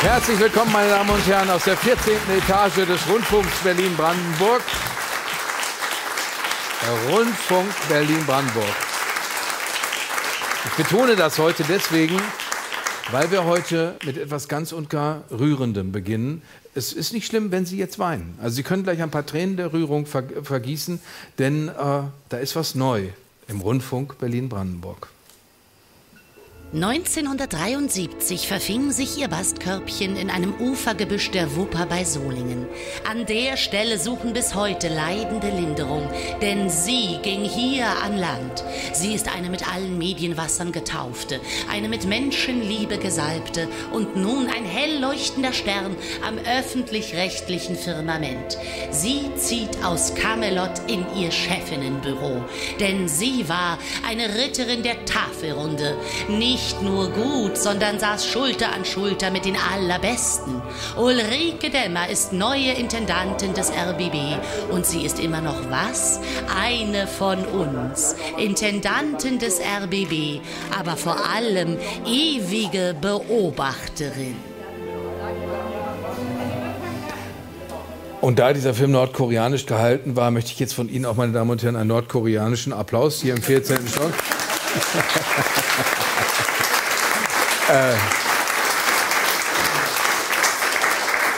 Herzlich willkommen, meine Damen und Herren, aus der 14. Etage des Rundfunks Berlin-Brandenburg. Rundfunk Berlin-Brandenburg. Ich betone das heute deswegen, weil wir heute mit etwas ganz und gar Rührendem beginnen. Es ist nicht schlimm, wenn Sie jetzt weinen. Also Sie können gleich ein paar Tränen der Rührung ver vergießen, denn äh, da ist was neu im Rundfunk Berlin-Brandenburg. 1973 verfing sich ihr Bastkörbchen in einem Ufergebüsch der Wupper bei Solingen. An der Stelle suchen bis heute Leidende Linderung, denn sie ging hier an Land. Sie ist eine mit allen Medienwassern getaufte, eine mit Menschenliebe gesalbte und nun ein hell leuchtender Stern am öffentlich-rechtlichen Firmament. Sie zieht aus Camelot in ihr Chefinnenbüro, denn sie war eine Ritterin der Tafelrunde, nicht nicht nur gut, sondern saß Schulter an Schulter mit den Allerbesten. Ulrike Demmer ist neue Intendantin des RBB und sie ist immer noch was? Eine von uns. Intendantin des RBB, aber vor allem ewige Beobachterin. Und da dieser Film nordkoreanisch gehalten war, möchte ich jetzt von Ihnen auch, meine Damen und Herren, einen nordkoreanischen Applaus hier im 14. Stock. Äh,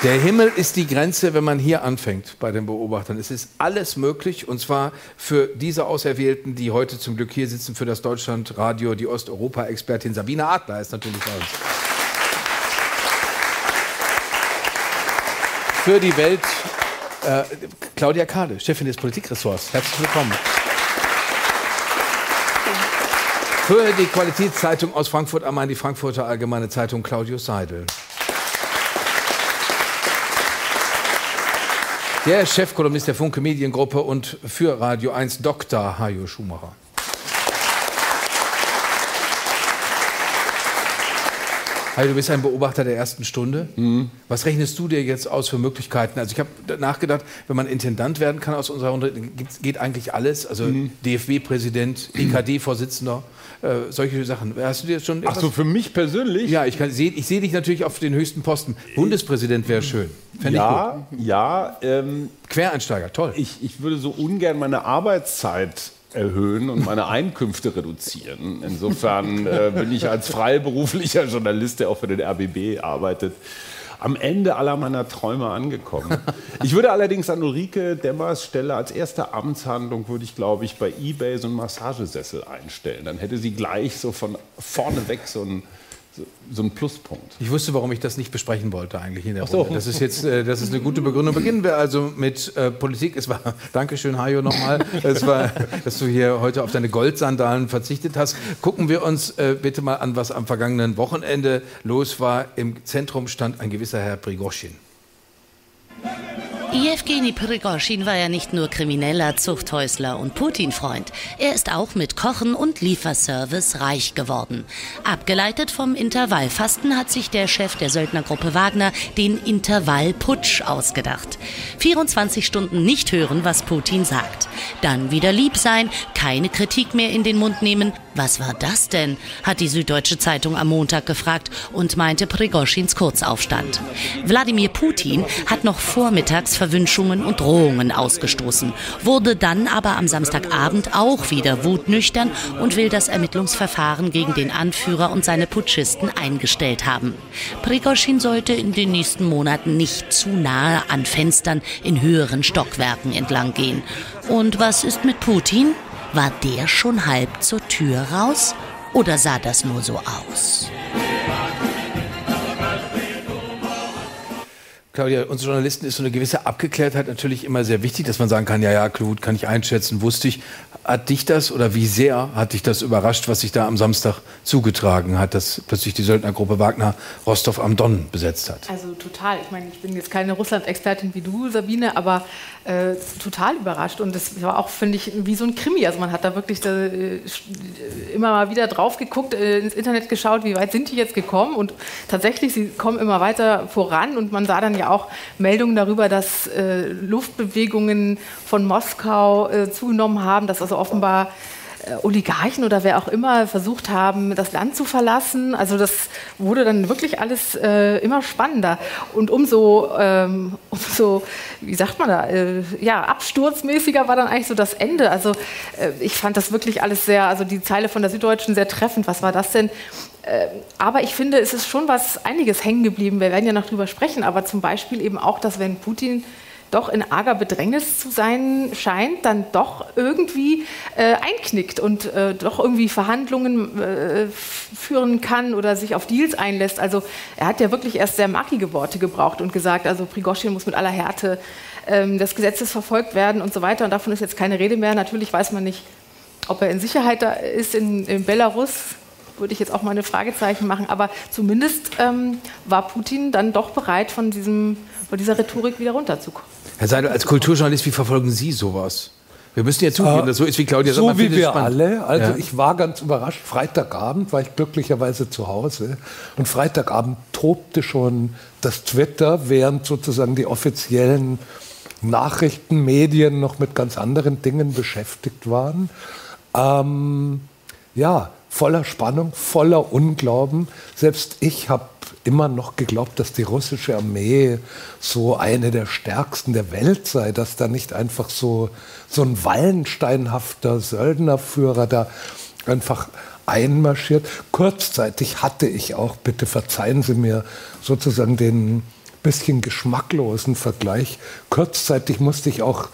der Himmel ist die Grenze, wenn man hier anfängt bei den Beobachtern. Es ist alles möglich und zwar für diese Auserwählten, die heute zum Glück hier sitzen, für das Deutschlandradio, die Osteuropa-Expertin Sabine Adler ist natürlich bei uns. Für die Welt äh, Claudia Kahle, Chefin des Politikressorts. Herzlich willkommen. Für die Qualitätszeitung aus Frankfurt am Main, die Frankfurter Allgemeine Zeitung, Claudius Seidel. Der Chefkolumnist der Funke Mediengruppe und für Radio 1 Dr. Hajo Schumacher. Hi, du bist ein Beobachter der ersten Stunde. Mhm. Was rechnest du dir jetzt aus für Möglichkeiten? Also ich habe nachgedacht, wenn man Intendant werden kann aus unserer Runde, geht eigentlich alles. Also mhm. DFB-Präsident, EKD-Vorsitzender, äh, solche Sachen. Hast du dir schon Ach so, für mich persönlich? Ja, ich, sehe dich natürlich auf den höchsten Posten. Bundespräsident wäre schön. Fänd ja, ja. Ähm, Quereinsteiger, toll. Ich, ich würde so ungern meine Arbeitszeit erhöhen und meine Einkünfte reduzieren. Insofern äh, bin ich als freiberuflicher Journalist, der auch für den RBB arbeitet, am Ende aller meiner Träume angekommen. Ich würde allerdings an Ulrike Demmers Stelle als erste Amtshandlung, würde ich glaube ich bei eBay so einen Massagesessel einstellen. Dann hätte sie gleich so von vorne weg so einen so ein Pluspunkt. Ich wusste, warum ich das nicht besprechen wollte eigentlich in der so. Runde. Das ist jetzt, äh, das ist eine gute Begründung. Beginnen wir also mit äh, Politik. Es war, Dankeschön, Hajo, nochmal. Es war, dass du hier heute auf deine Goldsandalen verzichtet hast. Gucken wir uns äh, bitte mal an, was am vergangenen Wochenende los war. Im Zentrum stand ein gewisser Herr Prigoschin. Jewgeni Prigoschin war ja nicht nur krimineller Zuchthäusler und Putin-Freund. Er ist auch mit Kochen und Lieferservice reich geworden. Abgeleitet vom Intervallfasten hat sich der Chef der Söldnergruppe Wagner den Intervallputsch ausgedacht. 24 Stunden nicht hören, was Putin sagt. Dann wieder lieb sein, keine Kritik mehr in den Mund nehmen. Was war das denn? hat die Süddeutsche Zeitung am Montag gefragt und meinte Prigoschins Kurzaufstand. Wladimir Putin hat noch vormittags Verwünschungen und Drohungen ausgestoßen, wurde dann aber am Samstagabend auch wieder wutnüchtern und will das Ermittlungsverfahren gegen den Anführer und seine Putschisten eingestellt haben. Prigoschin sollte in den nächsten Monaten nicht zu nahe an Fenstern in höheren Stockwerken entlang gehen. Und was ist mit Putin? War der schon halb zur Tür raus? Oder sah das nur so aus? Claudia, uns Journalisten ist so eine gewisse Abgeklärtheit natürlich immer sehr wichtig, dass man sagen kann, ja, ja, gut, kann ich einschätzen, wusste ich. Hat dich das oder wie sehr hat dich das überrascht, was sich da am Samstag zugetragen hat, dass plötzlich die Söldnergruppe Wagner Rostov am Don besetzt hat? Also total. Ich meine, ich bin jetzt keine Russland-Expertin wie du, Sabine, aber äh, total überrascht. Und das war auch, finde ich, wie so ein Krimi. Also man hat da wirklich da, äh, immer mal wieder drauf geguckt, äh, ins Internet geschaut, wie weit sind die jetzt gekommen und tatsächlich, sie kommen immer weiter voran und man sah dann ja auch Meldungen darüber, dass äh, Luftbewegungen von Moskau äh, zugenommen haben, dass also offenbar Oligarchen oder wer auch immer versucht haben, das Land zu verlassen. Also das wurde dann wirklich alles äh, immer spannender und umso, ähm, umso, wie sagt man da, äh, ja, absturzmäßiger war dann eigentlich so das Ende. Also äh, ich fand das wirklich alles sehr, also die Zeile von der Süddeutschen sehr treffend. Was war das denn? Äh, aber ich finde, es ist schon was einiges hängen geblieben. Wir werden ja noch drüber sprechen, aber zum Beispiel eben auch, dass wenn Putin doch in arger Bedrängnis zu sein scheint, dann doch irgendwie äh, einknickt und äh, doch irgendwie Verhandlungen äh, führen kann oder sich auf Deals einlässt. Also er hat ja wirklich erst sehr markige Worte gebraucht und gesagt, also Prigoschin muss mit aller Härte ähm, des Gesetzes verfolgt werden und so weiter. Und davon ist jetzt keine Rede mehr. Natürlich weiß man nicht, ob er in Sicherheit da ist in, in Belarus würde ich jetzt auch mal eine Fragezeichen machen. Aber zumindest ähm, war Putin dann doch bereit, von, diesem, von dieser Rhetorik wieder runterzukommen. Herr Seidel, als Kulturjournalist, wie verfolgen Sie sowas? Wir müssen ja zugeben, äh, dass so ist wie Claudia So wie wir spannend. alle. Also ja. ich war ganz überrascht. Freitagabend war ich glücklicherweise zu Hause. Und Freitagabend tobte schon das Twitter, während sozusagen die offiziellen Nachrichtenmedien noch mit ganz anderen Dingen beschäftigt waren. Ähm, ja, voller Spannung, voller Unglauben. Selbst ich habe immer noch geglaubt, dass die russische Armee so eine der stärksten der Welt sei, dass da nicht einfach so, so ein wallensteinhafter Söldnerführer da einfach einmarschiert. Kurzzeitig hatte ich auch, bitte verzeihen Sie mir, sozusagen den bisschen geschmacklosen Vergleich. Kurzzeitig musste ich auch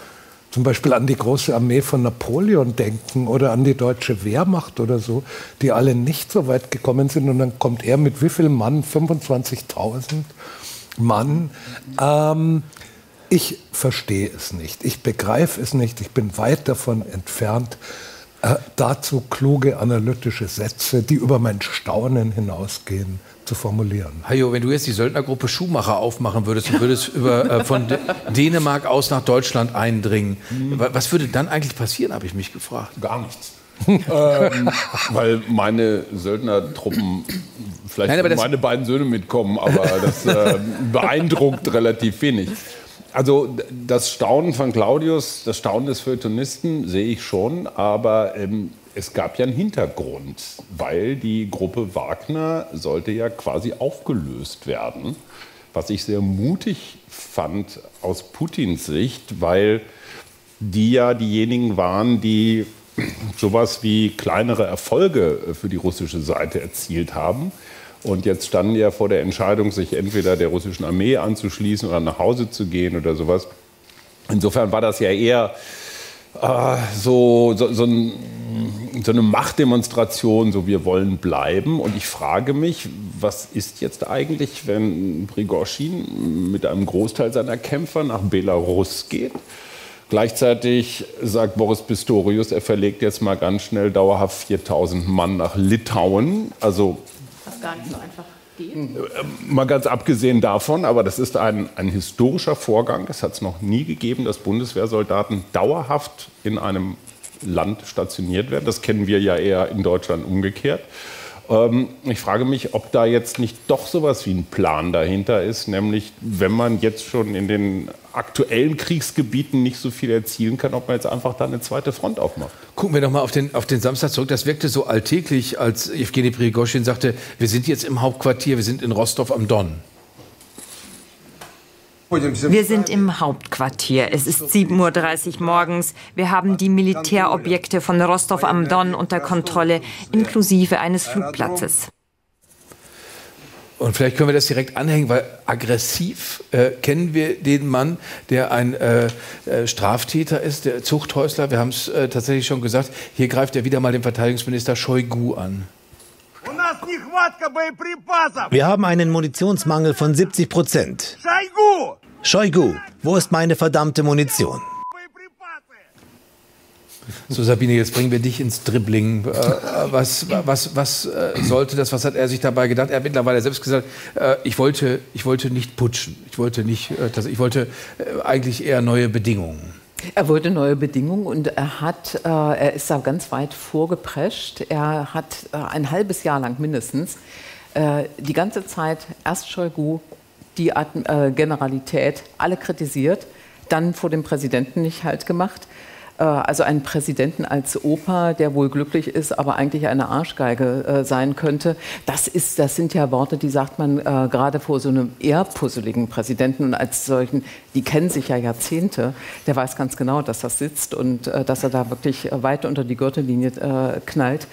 zum Beispiel an die große Armee von Napoleon denken oder an die deutsche Wehrmacht oder so, die alle nicht so weit gekommen sind. Und dann kommt er mit wie viel Mann? 25.000 Mann. Ähm, ich verstehe es nicht. Ich begreife es nicht. Ich bin weit davon entfernt, äh, dazu kluge analytische Sätze, die über mein Staunen hinausgehen, zu formulieren. Hajo, wenn du jetzt die Söldnergruppe Schumacher aufmachen würdest und würdest über, äh, von D Dänemark aus nach Deutschland eindringen, mhm. was würde dann eigentlich passieren, habe ich mich gefragt. Gar nichts. ähm, weil meine Söldnertruppen, vielleicht Nein, meine beiden Söhne mitkommen, aber das äh, beeindruckt relativ wenig. Also das Staunen von Claudius, das Staunen des Feuilletonisten sehe ich schon, aber ähm, es gab ja einen Hintergrund, weil die Gruppe Wagner sollte ja quasi aufgelöst werden, was ich sehr mutig fand aus Putins Sicht, weil die ja diejenigen waren, die sowas wie kleinere Erfolge für die russische Seite erzielt haben. Und jetzt standen ja vor der Entscheidung, sich entweder der russischen Armee anzuschließen oder nach Hause zu gehen oder sowas. Insofern war das ja eher äh, so, so, so, ein, so, eine Machtdemonstration, so wir wollen bleiben. Und ich frage mich, was ist jetzt eigentlich, wenn Prigozhin mit einem Großteil seiner Kämpfer nach Belarus geht? Gleichzeitig sagt Boris Pistorius, er verlegt jetzt mal ganz schnell dauerhaft 4000 Mann nach Litauen. Also was gar nicht so einfach geht. Äh, mal ganz abgesehen davon, aber das ist ein, ein historischer Vorgang. Es hat es noch nie gegeben, dass Bundeswehrsoldaten dauerhaft in einem Land stationiert werden. Das kennen wir ja eher in Deutschland umgekehrt. Ähm, ich frage mich, ob da jetzt nicht doch sowas wie ein Plan dahinter ist, nämlich wenn man jetzt schon in den aktuellen Kriegsgebieten nicht so viel erzielen kann, ob man jetzt einfach da eine zweite Front aufmacht. Gucken wir doch mal auf den, auf den Samstag zurück. Das wirkte so alltäglich, als Evgeny Prigoschin sagte, wir sind jetzt im Hauptquartier, wir sind in Rostov am Don. Wir sind im Hauptquartier. Es ist 7.30 Uhr morgens. Wir haben die Militärobjekte von Rostov am Don unter Kontrolle, inklusive eines Flugplatzes. Und vielleicht können wir das direkt anhängen, weil aggressiv äh, kennen wir den Mann, der ein äh, äh, Straftäter ist, der Zuchthäusler. Wir haben es äh, tatsächlich schon gesagt. Hier greift er wieder mal den Verteidigungsminister Shoigu an. Wir haben einen Munitionsmangel von 70 Prozent. Shoigu, wo ist meine verdammte Munition? So Sabine, jetzt bringen wir dich ins Dribbling. Äh, was was, was äh, sollte das? Was hat er sich dabei gedacht? Er hat mittlerweile selbst gesagt, äh, ich, wollte, ich wollte nicht putschen. Ich wollte, nicht, äh, das, ich wollte äh, eigentlich eher neue Bedingungen. Er wollte neue Bedingungen und er hat, äh, er ist da ganz weit vorgeprescht. Er hat äh, ein halbes Jahr lang mindestens äh, die ganze Zeit erst Shoigu, die Ad äh, Generalität, alle kritisiert, dann vor dem Präsidenten nicht halt gemacht also einen Präsidenten als Opa, der wohl glücklich ist, aber eigentlich eine Arschgeige äh, sein könnte. Das, ist, das sind ja Worte, die sagt man äh, gerade vor so einem eher puzzeligen Präsidenten und als solchen, die kennen sich ja Jahrzehnte, der weiß ganz genau, dass das sitzt und äh, dass er da wirklich weit unter die Gürtellinie äh, knallt.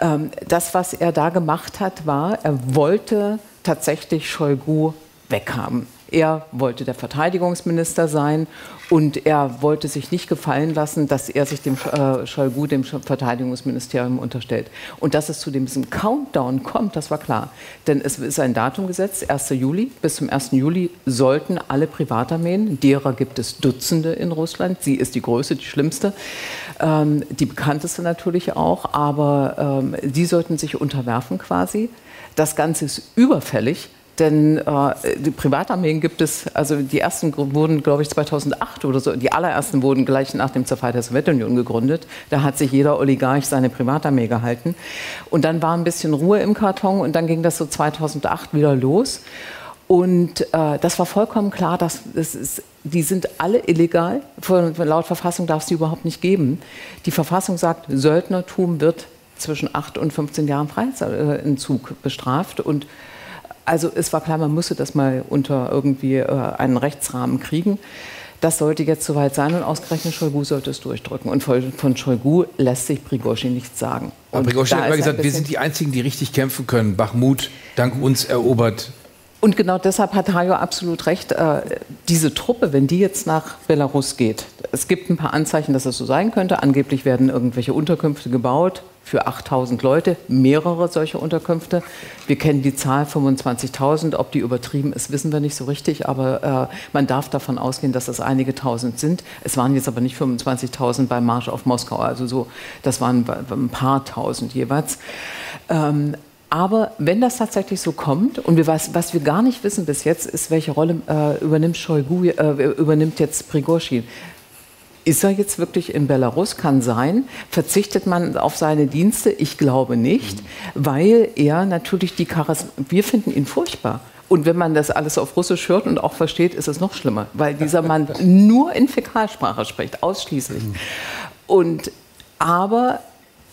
Ähm, das, was er da gemacht hat, war, er wollte tatsächlich Shoigu weghaben. Er wollte der Verteidigungsminister sein und er wollte sich nicht gefallen lassen, dass er sich dem äh, Shoigu, dem Verteidigungsministerium, unterstellt. Und dass es zu diesem Countdown kommt, das war klar. Denn es ist ein Datum gesetzt, 1. Juli. Bis zum 1. Juli sollten alle Privatarmeen, derer gibt es Dutzende in Russland, sie ist die größte, die schlimmste, ähm, die bekannteste natürlich auch, aber ähm, die sollten sich unterwerfen quasi. Das Ganze ist überfällig denn äh, die Privatarmeen gibt es, also die ersten wurden, glaube ich, 2008 oder so, die allerersten wurden gleich nach dem Zerfall der Sowjetunion gegründet. Da hat sich jeder Oligarch seine Privatarmee gehalten. Und dann war ein bisschen Ruhe im Karton und dann ging das so 2008 wieder los. Und äh, das war vollkommen klar, dass das ist, die sind alle illegal. Von, laut Verfassung darf es die überhaupt nicht geben. Die Verfassung sagt, Söldnertum wird zwischen 8 und 15 Jahren Freiheitsentzug bestraft. Und also es war klar, man musste das mal unter irgendwie äh, einen Rechtsrahmen kriegen. Das sollte jetzt soweit sein und ausgerechnet Shoigu sollte es durchdrücken. Und von, von Shoigu lässt sich Prigozhin nichts sagen. Aber Prigozhin hat immer gesagt, wir sind die Einzigen, die richtig kämpfen können. Bachmut, dank uns erobert. Und genau deshalb hat Hajo absolut recht. Äh, diese Truppe, wenn die jetzt nach Belarus geht, es gibt ein paar Anzeichen, dass es so sein könnte. Angeblich werden irgendwelche Unterkünfte gebaut für 8000 Leute, mehrere solche Unterkünfte. Wir kennen die Zahl 25.000. Ob die übertrieben ist, wissen wir nicht so richtig, aber äh, man darf davon ausgehen, dass es einige tausend sind. Es waren jetzt aber nicht 25.000 beim Marsch auf Moskau, also so, das waren ein paar tausend jeweils. Ähm, aber wenn das tatsächlich so kommt, und wir, was, was wir gar nicht wissen bis jetzt, ist, welche Rolle äh, übernimmt Shoigu, äh, übernimmt jetzt Prigozhin. Ist er jetzt wirklich in Belarus? Kann sein. Verzichtet man auf seine Dienste? Ich glaube nicht, weil er natürlich die Charisma, wir finden ihn furchtbar. Und wenn man das alles auf Russisch hört und auch versteht, ist es noch schlimmer, weil dieser Mann nur in Fäkalsprache spricht, ausschließlich. Und aber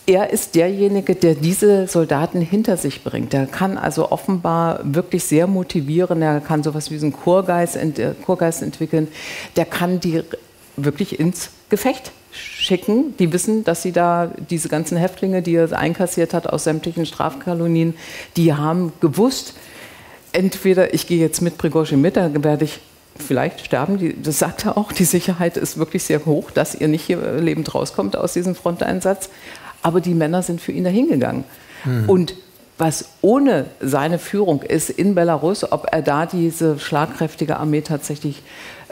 er ist derjenige, der diese Soldaten hinter sich bringt. Er kann also offenbar wirklich sehr motivieren. Er kann sowas wie einen Chorgeist, äh, Chorgeist entwickeln. Der kann die wirklich ins Gefecht schicken. Die wissen, dass sie da diese ganzen Häftlinge, die er einkassiert hat aus sämtlichen Strafkolonien, die haben gewusst, entweder ich gehe jetzt mit Prigozhin mit, dann werde ich vielleicht sterben. das sagt er auch, die Sicherheit ist wirklich sehr hoch, dass ihr nicht hier lebend rauskommt aus diesem Fronteinsatz. Aber die Männer sind für ihn dahingegangen. Hm. Und was ohne seine Führung ist in Belarus, ob er da diese schlagkräftige Armee tatsächlich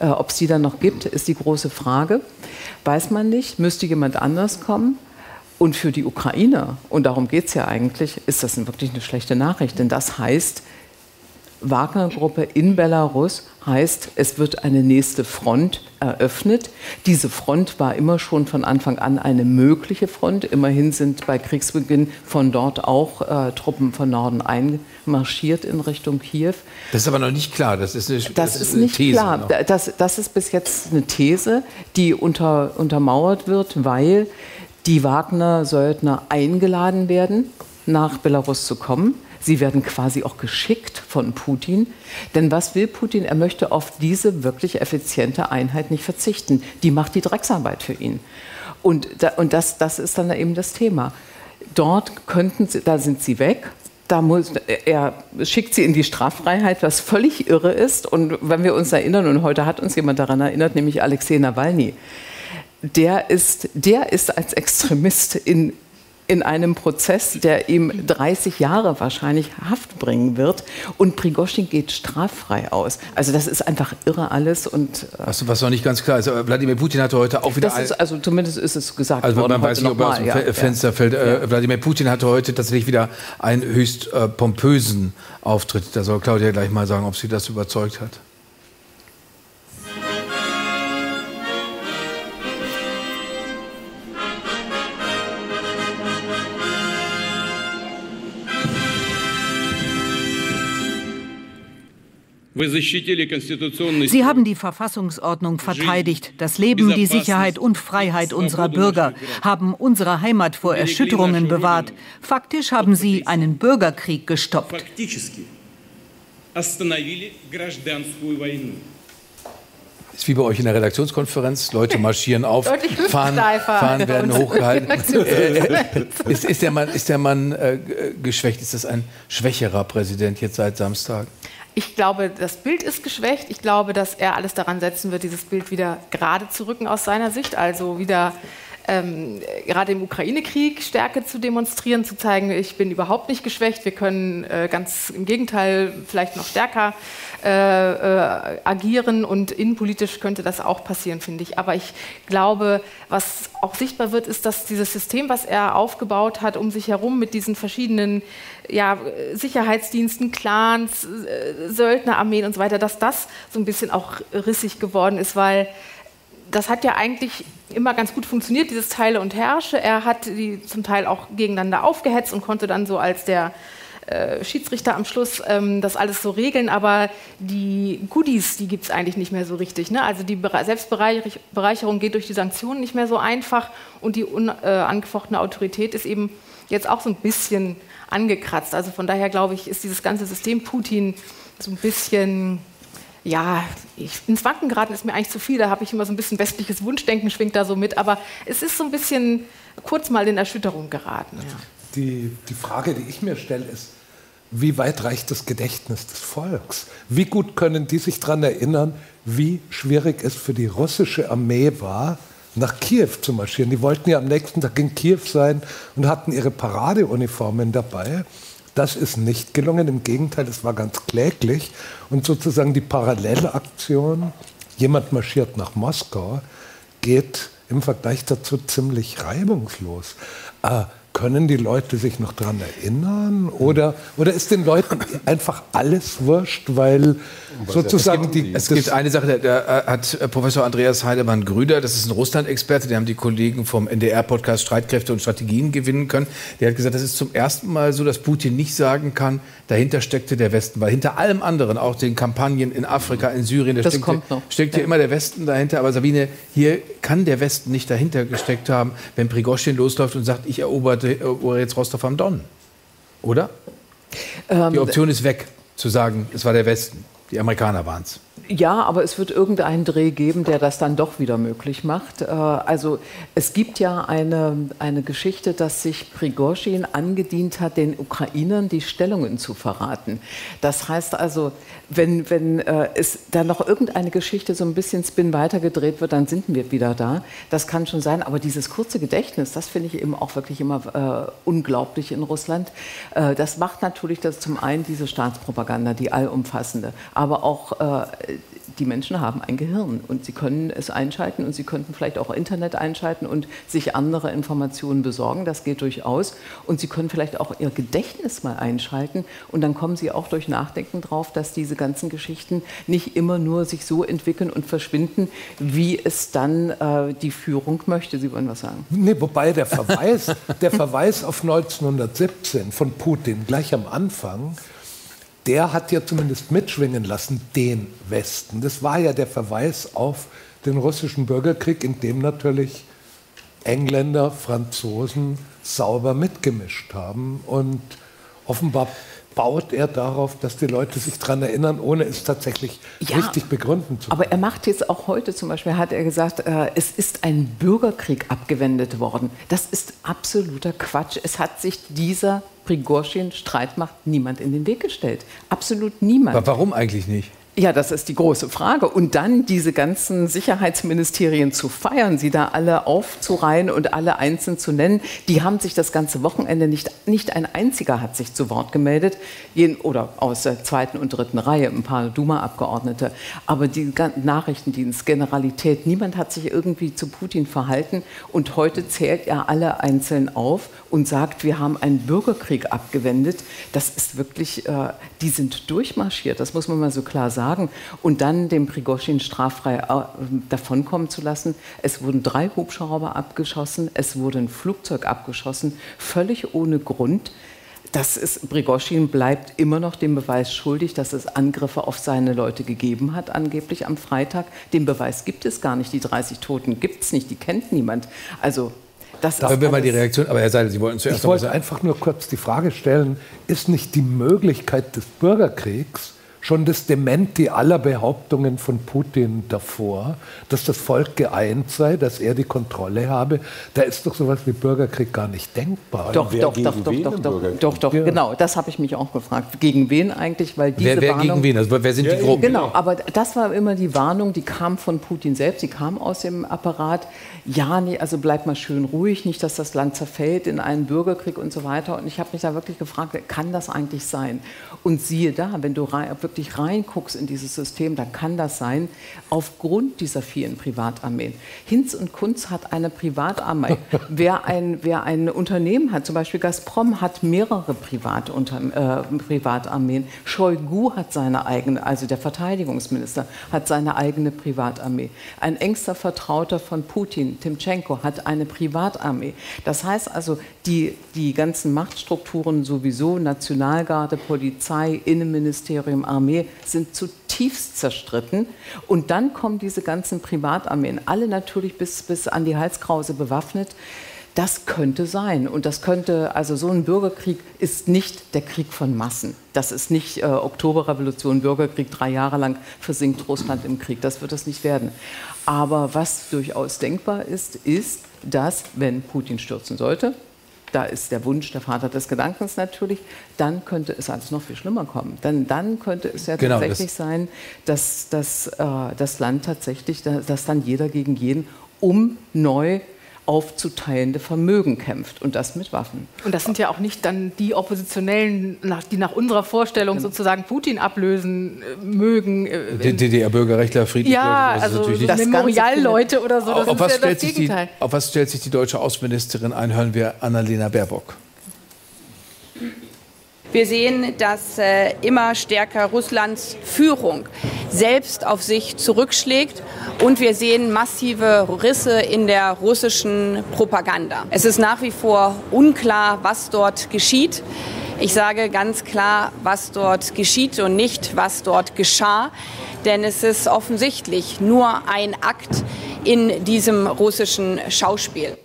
äh, ob es die dann noch gibt, ist die große Frage. Weiß man nicht. Müsste jemand anders kommen? Und für die Ukrainer, und darum geht es ja eigentlich, ist das wirklich eine schlechte Nachricht. Denn das heißt, Wagner-Gruppe in Belarus heißt, es wird eine nächste Front eröffnet. Diese Front war immer schon von Anfang an eine mögliche Front. Immerhin sind bei Kriegsbeginn von dort auch äh, Truppen von Norden einmarschiert in Richtung Kiew. Das ist aber noch nicht klar. Das ist, eine, das das ist, ist nicht These klar. Das, das, ist bis jetzt eine These, die unter, untermauert wird, weil die Wagner-Söldner eingeladen werden, nach Belarus zu kommen. Sie werden quasi auch geschickt von Putin. Denn was will Putin? Er möchte auf diese wirklich effiziente Einheit nicht verzichten. Die macht die Drecksarbeit für ihn. Und, und das, das ist dann eben das Thema. Dort könnten sie, da sind sie weg. Da muss, er schickt sie in die Straffreiheit, was völlig irre ist. Und wenn wir uns erinnern, und heute hat uns jemand daran erinnert, nämlich Alexei Nawalny, der ist, der ist als Extremist in in einem Prozess, der ihm 30 Jahre wahrscheinlich Haft bringen wird. Und Prigozhin geht straffrei aus. Also das ist einfach irre alles. Und, äh was, was noch nicht ganz klar ist, Wladimir Putin hatte heute auch wieder... Das ist, also zumindest ist es gesagt also worden. Man weiß nicht, ob er aus dem ja, Fenster ja. fällt. Äh, ja. Wladimir Putin hatte heute tatsächlich wieder einen höchst äh, pompösen Auftritt. Da soll Claudia gleich mal sagen, ob sie das überzeugt hat. Sie haben die Verfassungsordnung verteidigt, das Leben, die Sicherheit und Freiheit unserer Bürger, haben unsere Heimat vor Erschütterungen bewahrt. Faktisch haben Sie einen Bürgerkrieg gestoppt. Ist wie bei euch in der Redaktionskonferenz. Leute marschieren auf, fahren, fahren werden hochgehalten. Äh, ist, ist, der Mann, ist der Mann äh, geschwächt? Ist das ein schwächerer Präsident jetzt seit Samstag? Ich glaube, das Bild ist geschwächt. Ich glaube, dass er alles daran setzen wird, dieses Bild wieder gerade zu rücken aus seiner Sicht. Also wieder ähm, gerade im Ukraine-Krieg Stärke zu demonstrieren, zu zeigen, ich bin überhaupt nicht geschwächt, wir können äh, ganz im Gegenteil vielleicht noch stärker äh, äh, agieren und innenpolitisch könnte das auch passieren, finde ich. Aber ich glaube, was auch sichtbar wird, ist, dass dieses System, was er aufgebaut hat, um sich herum mit diesen verschiedenen ja, Sicherheitsdiensten, Clans, äh, Söldnerarmeen und so weiter, dass das so ein bisschen auch rissig geworden ist, weil das hat ja eigentlich immer ganz gut funktioniert, dieses Teile und Herrsche. Er hat die zum Teil auch gegeneinander aufgehetzt und konnte dann so als der äh, Schiedsrichter am Schluss ähm, das alles so regeln, aber die Goodies, die gibt es eigentlich nicht mehr so richtig. Ne? Also die Bere Selbstbereicherung geht durch die Sanktionen nicht mehr so einfach und die unangefochtene äh, Autorität ist eben jetzt auch so ein bisschen angekratzt. Also von daher glaube ich, ist dieses ganze System Putin so ein bisschen ja, ich, ins Wanken geraten ist mir eigentlich zu viel, da habe ich immer so ein bisschen westliches Wunschdenken schwingt da so mit, aber es ist so ein bisschen kurz mal in Erschütterung geraten. Ja. Die, die Frage, die ich mir stelle, ist, wie weit reicht das Gedächtnis des Volks? Wie gut können die sich daran erinnern, wie schwierig es für die russische Armee war, nach Kiew zu marschieren? Die wollten ja am nächsten Tag in Kiew sein und hatten ihre Paradeuniformen dabei. Das ist nicht gelungen. Im Gegenteil, es war ganz kläglich. Und sozusagen die Parallelaktion, jemand marschiert nach Moskau, geht im Vergleich dazu ziemlich reibungslos. Äh, können die Leute sich noch daran erinnern? Oder, oder ist den Leuten einfach alles wurscht, weil sozusagen es gibt, die. Es gibt eine Sache, da hat äh, Professor Andreas Heidemann-Grüder, das ist ein Russland-Experte, der haben die Kollegen vom NDR-Podcast Streitkräfte und Strategien gewinnen können. Der hat gesagt, das ist zum ersten Mal so, dass Putin nicht sagen kann, dahinter steckte der Westen. Weil hinter allem anderen, auch den Kampagnen in Afrika, in Syrien, da steckte, steckte ja. immer der Westen dahinter. Aber Sabine, hier kann der Westen nicht dahinter gesteckt haben, wenn Prigoschin losläuft und sagt, ich erobere oder jetzt Rostov am Don. Oder? Ähm, die Option ist weg, zu sagen, es war der Westen. Die Amerikaner waren es. Ja, aber es wird irgendeinen Dreh geben, der das dann doch wieder möglich macht. Äh, also es gibt ja eine, eine Geschichte, dass sich Prigozhin angedient hat, den Ukrainern die Stellungen zu verraten. Das heißt also, wenn, wenn äh, es da noch irgendeine Geschichte so ein bisschen Spin weitergedreht wird, dann sind wir wieder da. Das kann schon sein, aber dieses kurze Gedächtnis, das finde ich eben auch wirklich immer äh, unglaublich in Russland. Äh, das macht natürlich das zum einen diese Staatspropaganda, die allumfassende, aber auch äh, die Menschen haben ein Gehirn und sie können es einschalten und sie könnten vielleicht auch Internet einschalten und sich andere Informationen besorgen. Das geht durchaus. Und sie können vielleicht auch ihr Gedächtnis mal einschalten und dann kommen sie auch durch Nachdenken drauf, dass diese ganzen Geschichten nicht immer nur sich so entwickeln und verschwinden, wie es dann äh, die Führung möchte. Sie wollen was sagen? Nee, wobei der Verweis, der Verweis auf 1917 von Putin gleich am Anfang der hat ja zumindest mitschwingen lassen, den Westen. Das war ja der Verweis auf den russischen Bürgerkrieg, in dem natürlich Engländer, Franzosen sauber mitgemischt haben. Und offenbar baut er darauf, dass die Leute sich daran erinnern, ohne es tatsächlich ja, richtig begründen zu können. Aber er macht jetzt auch heute zum Beispiel, hat er gesagt, äh, es ist ein Bürgerkrieg abgewendet worden. Das ist absoluter Quatsch. Es hat sich dieser Prigorschin-Streitmacht niemand in den Weg gestellt. Absolut niemand. Aber warum eigentlich nicht? Ja, das ist die große Frage. Und dann diese ganzen Sicherheitsministerien zu feiern, sie da alle aufzureihen und alle einzeln zu nennen, die haben sich das ganze Wochenende nicht, nicht ein einziger hat sich zu Wort gemeldet, oder aus der zweiten und dritten Reihe, ein paar Duma-Abgeordnete. Aber die Nachrichtendienst, Generalität, niemand hat sich irgendwie zu Putin verhalten. Und heute zählt er alle einzeln auf und sagt, wir haben einen Bürgerkrieg abgewendet. Das ist wirklich, äh, die sind durchmarschiert, das muss man mal so klar sagen sagen und dann den Prigoschin straffrei äh, davonkommen zu lassen. Es wurden drei Hubschrauber abgeschossen, es wurde ein Flugzeug abgeschossen, völlig ohne Grund. das ist, Brigoschin bleibt immer noch dem Beweis schuldig, dass es Angriffe auf seine Leute gegeben hat, angeblich am Freitag. Den Beweis gibt es gar nicht. Die 30 Toten gibt es nicht, die kennt niemand. Also das da wir mal die Reaktion, aber Herr Seidel, Sie wollten zuerst Ich wollte einfach nur kurz die Frage stellen, ist nicht die Möglichkeit des Bürgerkriegs schon das Dementi aller Behauptungen von Putin davor, dass das Volk geeint sei, dass er die Kontrolle habe. Da ist doch sowas wie Bürgerkrieg gar nicht denkbar. Doch, doch, doch, doch, doch, doch, doch, doch, ja. genau. Das habe ich mich auch gefragt. Gegen wen eigentlich? Weil diese wer, wer Warnung, gegen wen? Also wer sind ja, die Gruppen? Genau, aber das war immer die Warnung, die kam von Putin selbst, die kam aus dem Apparat. Ja, nee, also bleib mal schön ruhig, nicht, dass das Land zerfällt in einen Bürgerkrieg und so weiter. Und ich habe mich da wirklich gefragt, kann das eigentlich sein? Und siehe da, wenn du rein, wirklich reinguckst in dieses System, dann kann das sein, aufgrund dieser vielen Privatarmeen. Hinz und Kunz hat eine Privatarmee. wer, ein, wer ein Unternehmen hat, zum Beispiel Gazprom hat mehrere Privatunter, äh, Privatarmeen. Shoigu hat seine eigene, also der Verteidigungsminister hat seine eigene Privatarmee. Ein engster Vertrauter von Putin, Timchenko, hat eine Privatarmee. Das heißt also, die, die ganzen Machtstrukturen sowieso, Nationalgarde, Polizei, Innenministerium, Armee, sind zutiefst zerstritten. Und dann kommen diese ganzen Privatarmeen, alle natürlich bis, bis an die Halskrause bewaffnet. Das könnte sein. Und das könnte, also so ein Bürgerkrieg ist nicht der Krieg von Massen. Das ist nicht äh, Oktoberrevolution, Bürgerkrieg, drei Jahre lang versinkt Russland im Krieg. Das wird es nicht werden. Aber was durchaus denkbar ist, ist, dass, wenn Putin stürzen sollte, da ist der Wunsch der Vater des Gedankens natürlich, dann könnte es alles noch viel schlimmer kommen. Denn dann könnte es ja genau, tatsächlich das sein, dass, dass äh, das Land tatsächlich, dass dann jeder gegen jeden um neu aufzuteilende Vermögen kämpft und das mit Waffen. Und das sind ja auch nicht dann die Oppositionellen, die nach unserer Vorstellung genau. sozusagen Putin ablösen äh, mögen. Äh, die DDR-Bürgerrechtler, friedlich. Ja, das also das Memorialleute oder so. Das auf, was ja das Gegenteil. Die, auf was stellt sich die deutsche Außenministerin ein? Hören wir Annalena Baerbock. Wir sehen, dass äh, immer stärker Russlands Führung selbst auf sich zurückschlägt und wir sehen massive Risse in der russischen Propaganda. Es ist nach wie vor unklar, was dort geschieht. Ich sage ganz klar, was dort geschieht und nicht, was dort geschah. Denn es ist offensichtlich nur ein Akt in diesem russischen Schauspiel.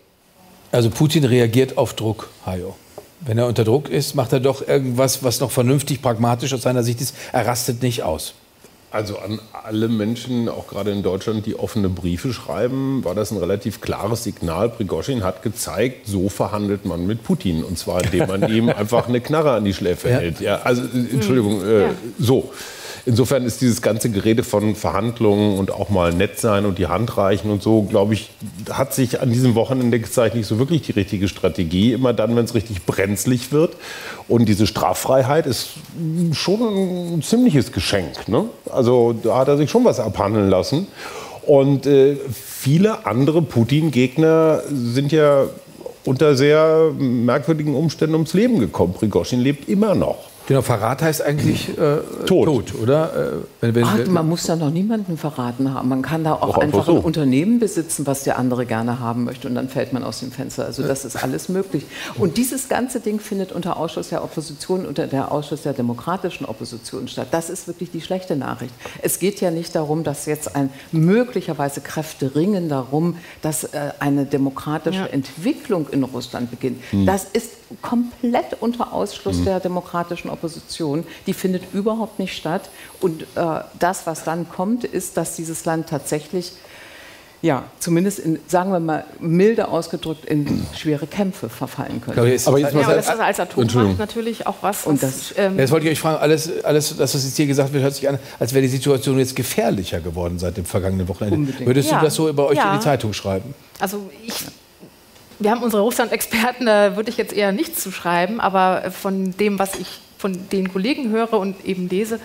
Also Putin reagiert auf Druck, Hajo. Wenn er unter Druck ist, macht er doch irgendwas, was noch vernünftig, pragmatisch aus seiner Sicht ist. Er rastet nicht aus. Also an alle Menschen, auch gerade in Deutschland, die offene Briefe schreiben, war das ein relativ klares Signal. Prigoschin hat gezeigt, so verhandelt man mit Putin. Und zwar, indem man ihm einfach eine Knarre an die Schläfe ja. hält. Ja, also, Entschuldigung, äh, ja. so. Insofern ist dieses ganze Gerede von Verhandlungen und auch mal nett sein und die Hand reichen und so, glaube ich, hat sich an diesem Wochenende gezeigt, nicht so wirklich die richtige Strategie. Immer dann, wenn es richtig brenzlig wird. Und diese Straffreiheit ist schon ein ziemliches Geschenk. Ne? Also da hat er sich schon was abhandeln lassen. Und äh, viele andere Putin-Gegner sind ja unter sehr merkwürdigen Umständen ums Leben gekommen. Prigoschin lebt immer noch. Genau, Verrat heißt eigentlich äh, tot. tot. oder? Äh, wenn, wenn, Ach, man muss da noch niemanden verraten haben. Man kann da auch, auch einfach so. ein Unternehmen besitzen, was der andere gerne haben möchte und dann fällt man aus dem Fenster. Also das ist alles möglich. Und dieses ganze Ding findet unter Ausschuss der Opposition, unter der Ausschuss der demokratischen Opposition statt. Das ist wirklich die schlechte Nachricht. Es geht ja nicht darum, dass jetzt ein möglicherweise Kräfte ringen darum, dass äh, eine demokratische ja. Entwicklung in Russland beginnt. Hm. Das ist komplett unter Ausschluss hm. der demokratischen Opposition. Die findet überhaupt nicht statt. Und äh, das, was dann kommt, ist, dass dieses Land tatsächlich ja, zumindest in, sagen wir mal, milde ausgedrückt in schwere Kämpfe verfallen könnte. Aber, jetzt aber, jetzt ja, aber das ist als Atommacht natürlich auch was. Und das, ähm, jetzt wollte ich euch fragen, alles, alles, das, was jetzt hier gesagt wird, hört sich an, als wäre die Situation jetzt gefährlicher geworden seit dem vergangenen Wochenende. Unbedingt. Würdest ja. du das so bei euch ja. in die Zeitung schreiben? Also ich wir haben unsere Russland-Experten, da würde ich jetzt eher nichts zu schreiben, aber von dem, was ich von den Kollegen höre und eben lese,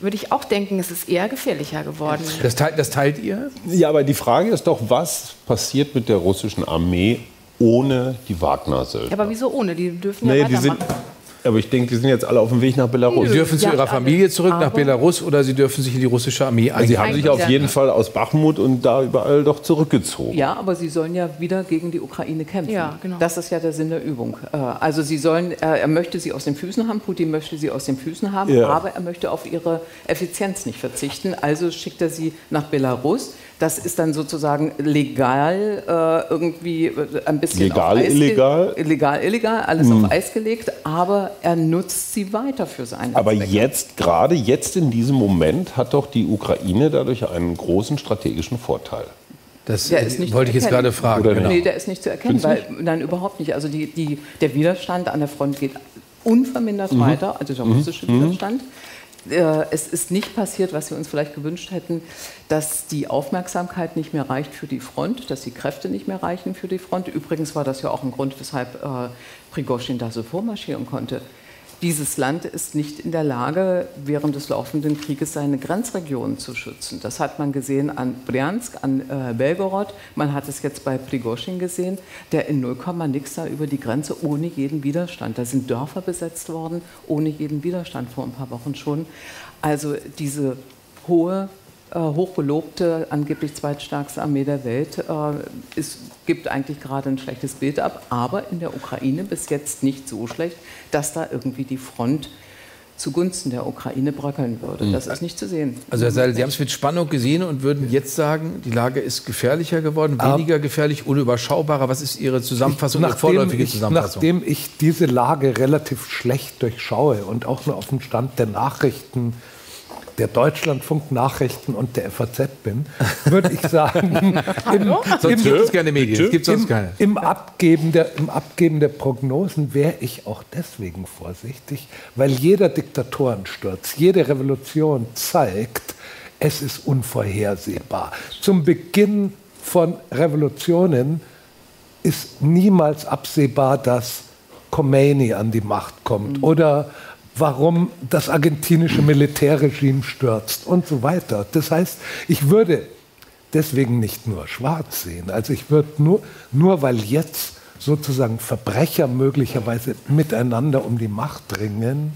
würde ich auch denken, es ist eher gefährlicher geworden. Das teilt, das teilt ihr? Ja, aber die Frage ist doch, was passiert mit der russischen Armee ohne die Wagner-Söldner? Ja, aber wieso ohne? Die dürfen ja nee, weitermachen. Aber ich denke, die sind jetzt alle auf dem Weg nach Belarus. Sie dürfen zu Ja, ihrer Familie zurück nach Belarus oder Sie dürfen sich in die russische Armee Also sie haben sich auf jeden Fall aus Bachmut und da überall doch zurückgezogen. Ja, aber sie sollen ja wieder gegen die Ukraine kämpfen. Ja, genau. Das ist ja der Sinn der Übung. Äh, Also sie sollen, äh, er möchte sie aus den Füßen haben, Putin möchte sie aus den Füßen haben, Ja. aber er möchte auf ihre Effizienz nicht verzichten. Also schickt er sie nach Belarus. Das ist dann sozusagen legal äh, irgendwie äh, ein bisschen Legal, auf Eis illegal? legal, illegal, alles auf Eis gelegt, aber er nutzt sie weiter für seine Aber Zwecke. jetzt, gerade jetzt in diesem Moment, hat doch die Ukraine dadurch einen großen strategischen Vorteil. Das Der ist nicht wollte ich zu jetzt erkennen. gerade fragen. Oder genau. Nee, der ist nicht zu erkennen, weil, nein, überhaupt nicht. Also die, die, der Widerstand an der Front geht unvermindert Mhm. weiter, also der russische Widerstand. Äh, Es ist nicht passiert, was wir uns vielleicht gewünscht hätten, dass die Aufmerksamkeit nicht mehr reicht für die Front, dass die Kräfte nicht mehr reichen für die Front. Übrigens war das ja auch ein Grund, weshalb äh, Prigozhin da so vormarschieren konnte. Dieses Land ist nicht in der Lage, während des laufenden Krieges seine Grenzregionen zu schützen. Das hat man gesehen an Bryansk, an äh, Belgorod. Man hat es jetzt bei Prigozhin gesehen, der in 0, nix da über die Grenze ohne jeden Widerstand. Da sind Dörfer besetzt worden, ohne jeden Widerstand vor ein paar Wochen schon. Also diese hohe äh, hochgelobte, angeblich zweitstärkste Armee der Welt, äh, ist, gibt eigentlich gerade ein schlechtes Bild ab, aber in der Ukraine bis jetzt nicht so schlecht, dass da irgendwie die Front zugunsten der Ukraine bröckeln würde. Das ist nicht zu sehen. Also Herr Seidel, Sie haben es mit Spannung gesehen und würden jetzt sagen, die Lage ist gefährlicher geworden, weniger gefährlich, unüberschaubarer. Was ist Ihre Zusammenfassung, Ihre vorläufige ich, Zusammenfassung? nachdem ich diese Lage relativ schlecht durchschaue und auch nur auf dem Stand der Nachrichten, der Deutschlandfunk-Nachrichten und der FAZ bin, würde ich sagen, im, Sonst gibt es keine Medien. Es gibt sonst im, keine. im, Abgeben der, Im Abgeben der Prognosen wäre ich auch deswegen vorsichtig, weil jeder Diktatorensturz, jede Revolution zeigt, es ist unvorhersehbar. Zum Beginn von Revolutionen ist niemals absehbar, dass Khomeini an die Macht kommt oder warum das argentinische Militärregime stürzt und so weiter. Das heißt, ich würde deswegen nicht nur schwarz sehen. Also ich würde nur, nur weil jetzt sozusagen Verbrecher möglicherweise miteinander um die Macht ringen,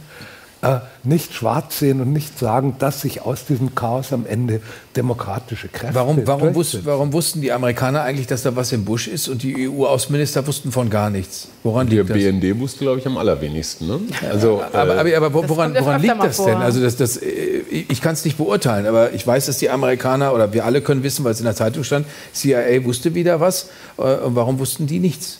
äh, nicht schwarz sehen und nicht sagen, dass sich aus diesem Chaos am Ende demokratische Kräfte Warum, warum, wus, warum wussten die Amerikaner eigentlich, dass da was im Busch ist und die EU-Außenminister wussten von gar nichts? Woran Der liegt das? BND wusste, glaube ich, am allerwenigsten. Ne? Also, Aber, aber, äh, aber Das woran, ja woran liegt das denn? Also das, das, äh, ich kann es nicht beurteilen, aber ich weiß, dass die Amerikaner oder wir alle können wissen, weil es in der Zeitung stand, CIA wusste wieder was. Äh, Und warum wussten die nichts?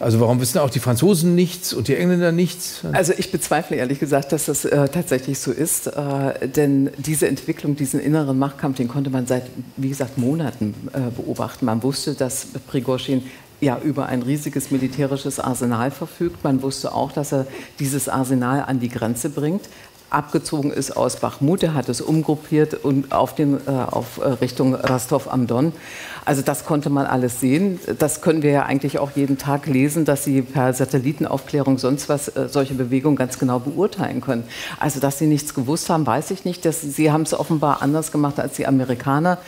Also warum wissen auch die Franzosen nichts und die Engländer nichts? Also ich bezweifle ehrlich gesagt, dass das äh, tatsächlich so ist, äh, denn diese Entwicklung, diesen inneren Machtkampf, den konnte man seit, wie gesagt, Monaten äh, beobachten. Man wusste, dass Prigozhin ja über ein riesiges militärisches Arsenal verfügt. Man wusste auch, dass er dieses Arsenal an die Grenze bringt. Abgezogen ist aus Bachmut, er hat es umgruppiert und auf, den, äh, auf äh, Richtung Rostov am Don. Also das konnte man alles sehen. Das können wir ja eigentlich auch jeden Tag lesen, dass sie per Satellitenaufklärung sonst was äh, solche Bewegungen ganz genau beurteilen können. Also dass sie nichts gewusst haben, weiß ich nicht. Das, sie haben es offenbar anders gemacht als die Amerikaner.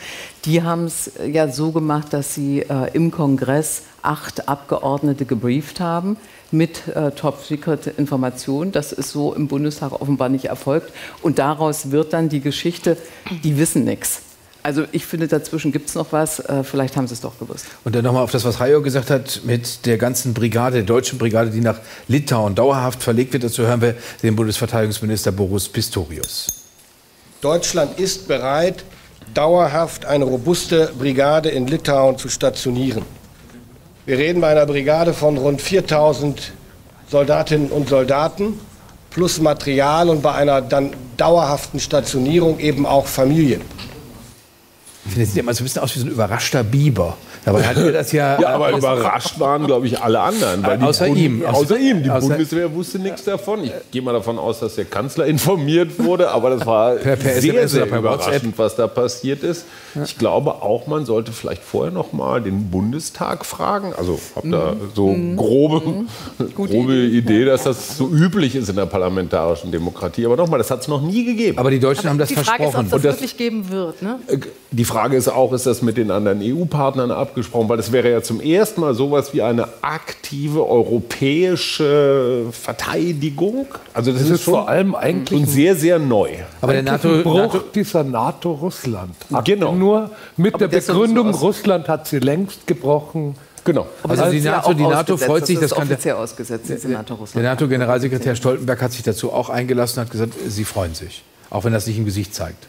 Die haben es äh, ja so gemacht, dass sie äh, im Kongress acht Abgeordnete gebrieft haben mit äh, Top-Secret-Informationen. Das ist so im Bundestag offenbar nicht erfolgt. Und daraus wird dann die Geschichte, die wissen nichts. Also ich finde, dazwischen gibt es noch was. Äh, vielleicht haben sie es doch gewusst. Und dann nochmal auf das, was Hayo gesagt hat, mit der ganzen Brigade, der deutschen Brigade, die nach Litauen dauerhaft verlegt wird. Dazu hören wir den Bundesverteidigungsminister Boris Pistorius. Deutschland ist bereit, dauerhaft eine robuste Brigade in Litauen zu stationieren. Wir reden bei einer Brigade von rund 4000 Soldatinnen und Soldaten plus Material und bei einer dann dauerhaften Stationierung eben auch Familien. Ich finde, das sieht immer so ein bisschen aus wie so ein überraschter Biber. Dabei hatten wir das ja. ja, aber überrascht waren, glaube ich, alle anderen. weil die Außer Bund- ihm. Außer ihm. Die Außer- Bundeswehr wusste nichts davon. Ich gehe mal davon aus, dass der Kanzler informiert wurde, aber das war Per- per sehr, SMS sehr überraschend, was da passiert ist. Ich glaube auch, man sollte vielleicht vorher noch mal den Bundestag fragen. Also habe da so grobe, grobe Idee, dass das so üblich ist in der parlamentarischen Demokratie. Aber nochmal, das hat es noch nie gegeben. Aber die Deutschen haben das Die Frage ist, ob versprochen. es das Und das- wirklich geben wird. Ne? Die Frage ist auch, ist das mit den anderen EU-Partnern abgesprochen, weil es wäre ja zum ersten Mal sowas wie eine aktive europäische Verteidigung. Also das, Das ist, ist vor allem eigentlich schon sehr, sehr neu. Aber der NATO, Bruch NATO dieser NATO-Russland. Genau. Nur mit der der Begründung, so Russland hat sie längst gebrochen. Genau. Also die NATO, die NATO freut sich, das, das kann der, offiziell ausgesetzt, der NATO-Russland. NATO-Generalsekretär Stoltenberg hat sich dazu auch eingelassen und hat gesagt, sie freuen sich, auch wenn das nicht im Gesicht zeigt.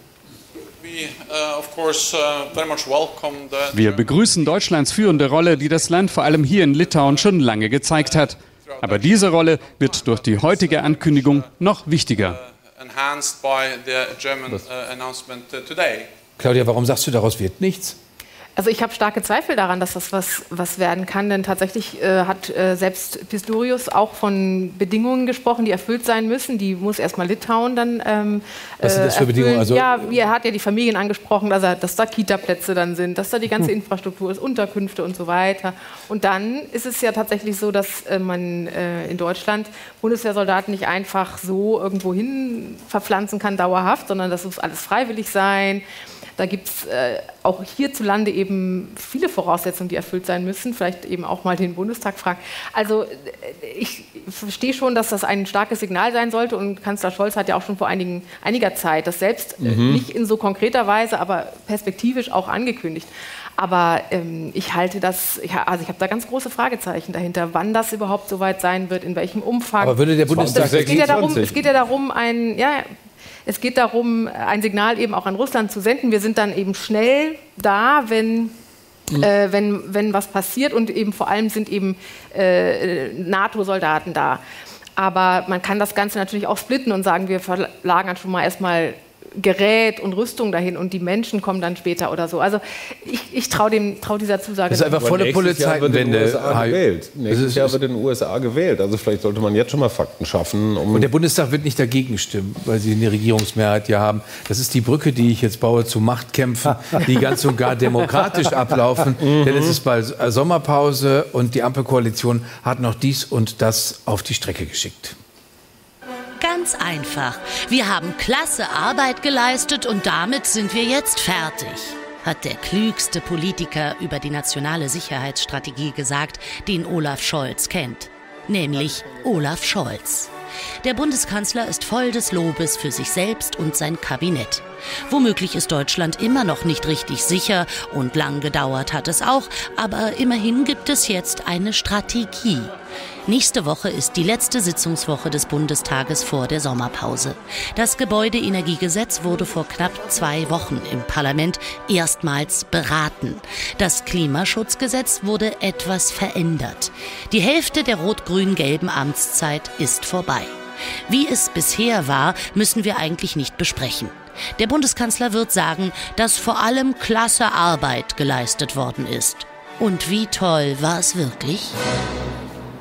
Wir begrüßen Deutschlands führende Rolle, die das Land vor allem hier in Litauen schon lange gezeigt hat. Aber diese Rolle wird durch die heutige Ankündigung noch wichtiger. Claudia, warum sagst du, daraus wird nichts? Also ich habe starke Zweifel daran, dass das was, was werden kann, denn tatsächlich äh, hat äh, selbst Pistorius auch von Bedingungen gesprochen, die erfüllt sein müssen. Die muss erstmal Litauen dann ähm, Was sind das für erfüllen. Bedingungen? Also- ja, er hat ja die Familien angesprochen, dass, er, dass da Kita-Plätze dann sind, dass da die ganze Infrastruktur ist, Unterkünfte und so weiter. Und dann ist es ja tatsächlich so, dass äh, man äh, in Deutschland Bundeswehrsoldaten nicht einfach so irgendwo hin verpflanzen kann, dauerhaft, sondern das muss alles freiwillig sein. Da gibt es äh, auch hierzulande eben viele Voraussetzungen, die erfüllt sein müssen. Vielleicht eben auch mal den Bundestag fragen. Also äh, ich verstehe schon, dass das ein starkes Signal sein sollte. Und Kanzler Scholz hat ja auch schon vor einigen, einiger Zeit das selbst äh, Mhm. nicht in so konkreter Weise, aber perspektivisch auch angekündigt. Aber ähm, ich halte das, ich, also ich habe da ganz große Fragezeichen dahinter, wann das überhaupt soweit sein wird, in welchem Umfang. Aber würde der Bundestag es, es, geht ja darum, 26? es geht ja darum, ein, ja, es geht darum, ein Signal eben auch an Russland zu senden. Wir sind dann eben schnell da, wenn, äh, wenn, wenn was passiert und eben vor allem sind eben äh, NATO-Soldaten da. Aber man kann das Ganze natürlich auch splitten und sagen, wir verlagern schon mal erstmal Gerät und Rüstung dahin und die Menschen kommen dann später oder so. Also ich, ich traue trau dieser Zusage. Das ist einfach nicht. volle nächstes Jahr wird in den Polizeiwende. Nächstes ist- Jahr wird in den USA gewählt. Also vielleicht sollte man jetzt schon mal Fakten schaffen. Um Und der Bundestag wird nicht dagegen stimmen, weil sie eine Regierungsmehrheit ja haben. Das ist die Brücke, die ich jetzt baue zu Machtkämpfen, die ganz und gar demokratisch ablaufen. Denn es ist bald äh, Sommerpause und die Ampelkoalition hat noch dies und das auf die Strecke geschickt. Ganz einfach. Wir haben klasse Arbeit geleistet und damit sind wir jetzt fertig, hat der klügste Politiker über die nationale Sicherheitsstrategie gesagt, den Olaf Scholz kennt. Nämlich Olaf Scholz. Der Bundeskanzler ist voll des Lobes für sich selbst und sein Kabinett. Womöglich ist Deutschland immer noch nicht richtig sicher und lang gedauert hat es auch, aber immerhin gibt es jetzt eine Strategie. Nächste Woche ist die letzte Sitzungswoche des Bundestages vor der Sommerpause. Das Gebäudeenergiegesetz wurde vor knapp zwei Wochen im Parlament erstmals beraten. Das Klimaschutzgesetz wurde etwas verändert. Die Hälfte der rot-grün-gelben Amtszeit ist vorbei. Wie es bisher war, müssen wir eigentlich nicht besprechen. Der Bundeskanzler wird sagen, dass vor allem klasse Arbeit geleistet worden ist. Und wie toll war es wirklich?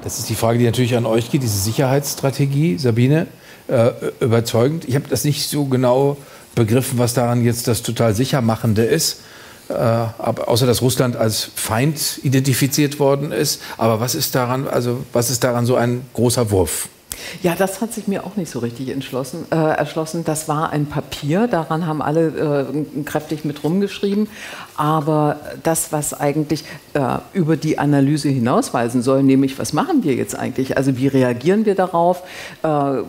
Das ist die Frage, die natürlich an euch geht, diese Sicherheitsstrategie, Sabine, äh, überzeugend. Ich habe das nicht so genau begriffen, was daran jetzt das total sichermachende ist. Äh, außer dass Russland als Feind identifiziert worden ist. Aber was ist daran, also was ist daran so ein großer Wurf? Ja, das hat sich mir auch nicht so richtig entschlossen, äh, erschlossen. Das war ein Papier, daran haben alle äh, kräftig mit rumgeschrieben. Aber das, was eigentlich äh, über die Analyse hinausweisen soll, nämlich was machen wir jetzt eigentlich? Also wie reagieren wir darauf? Äh,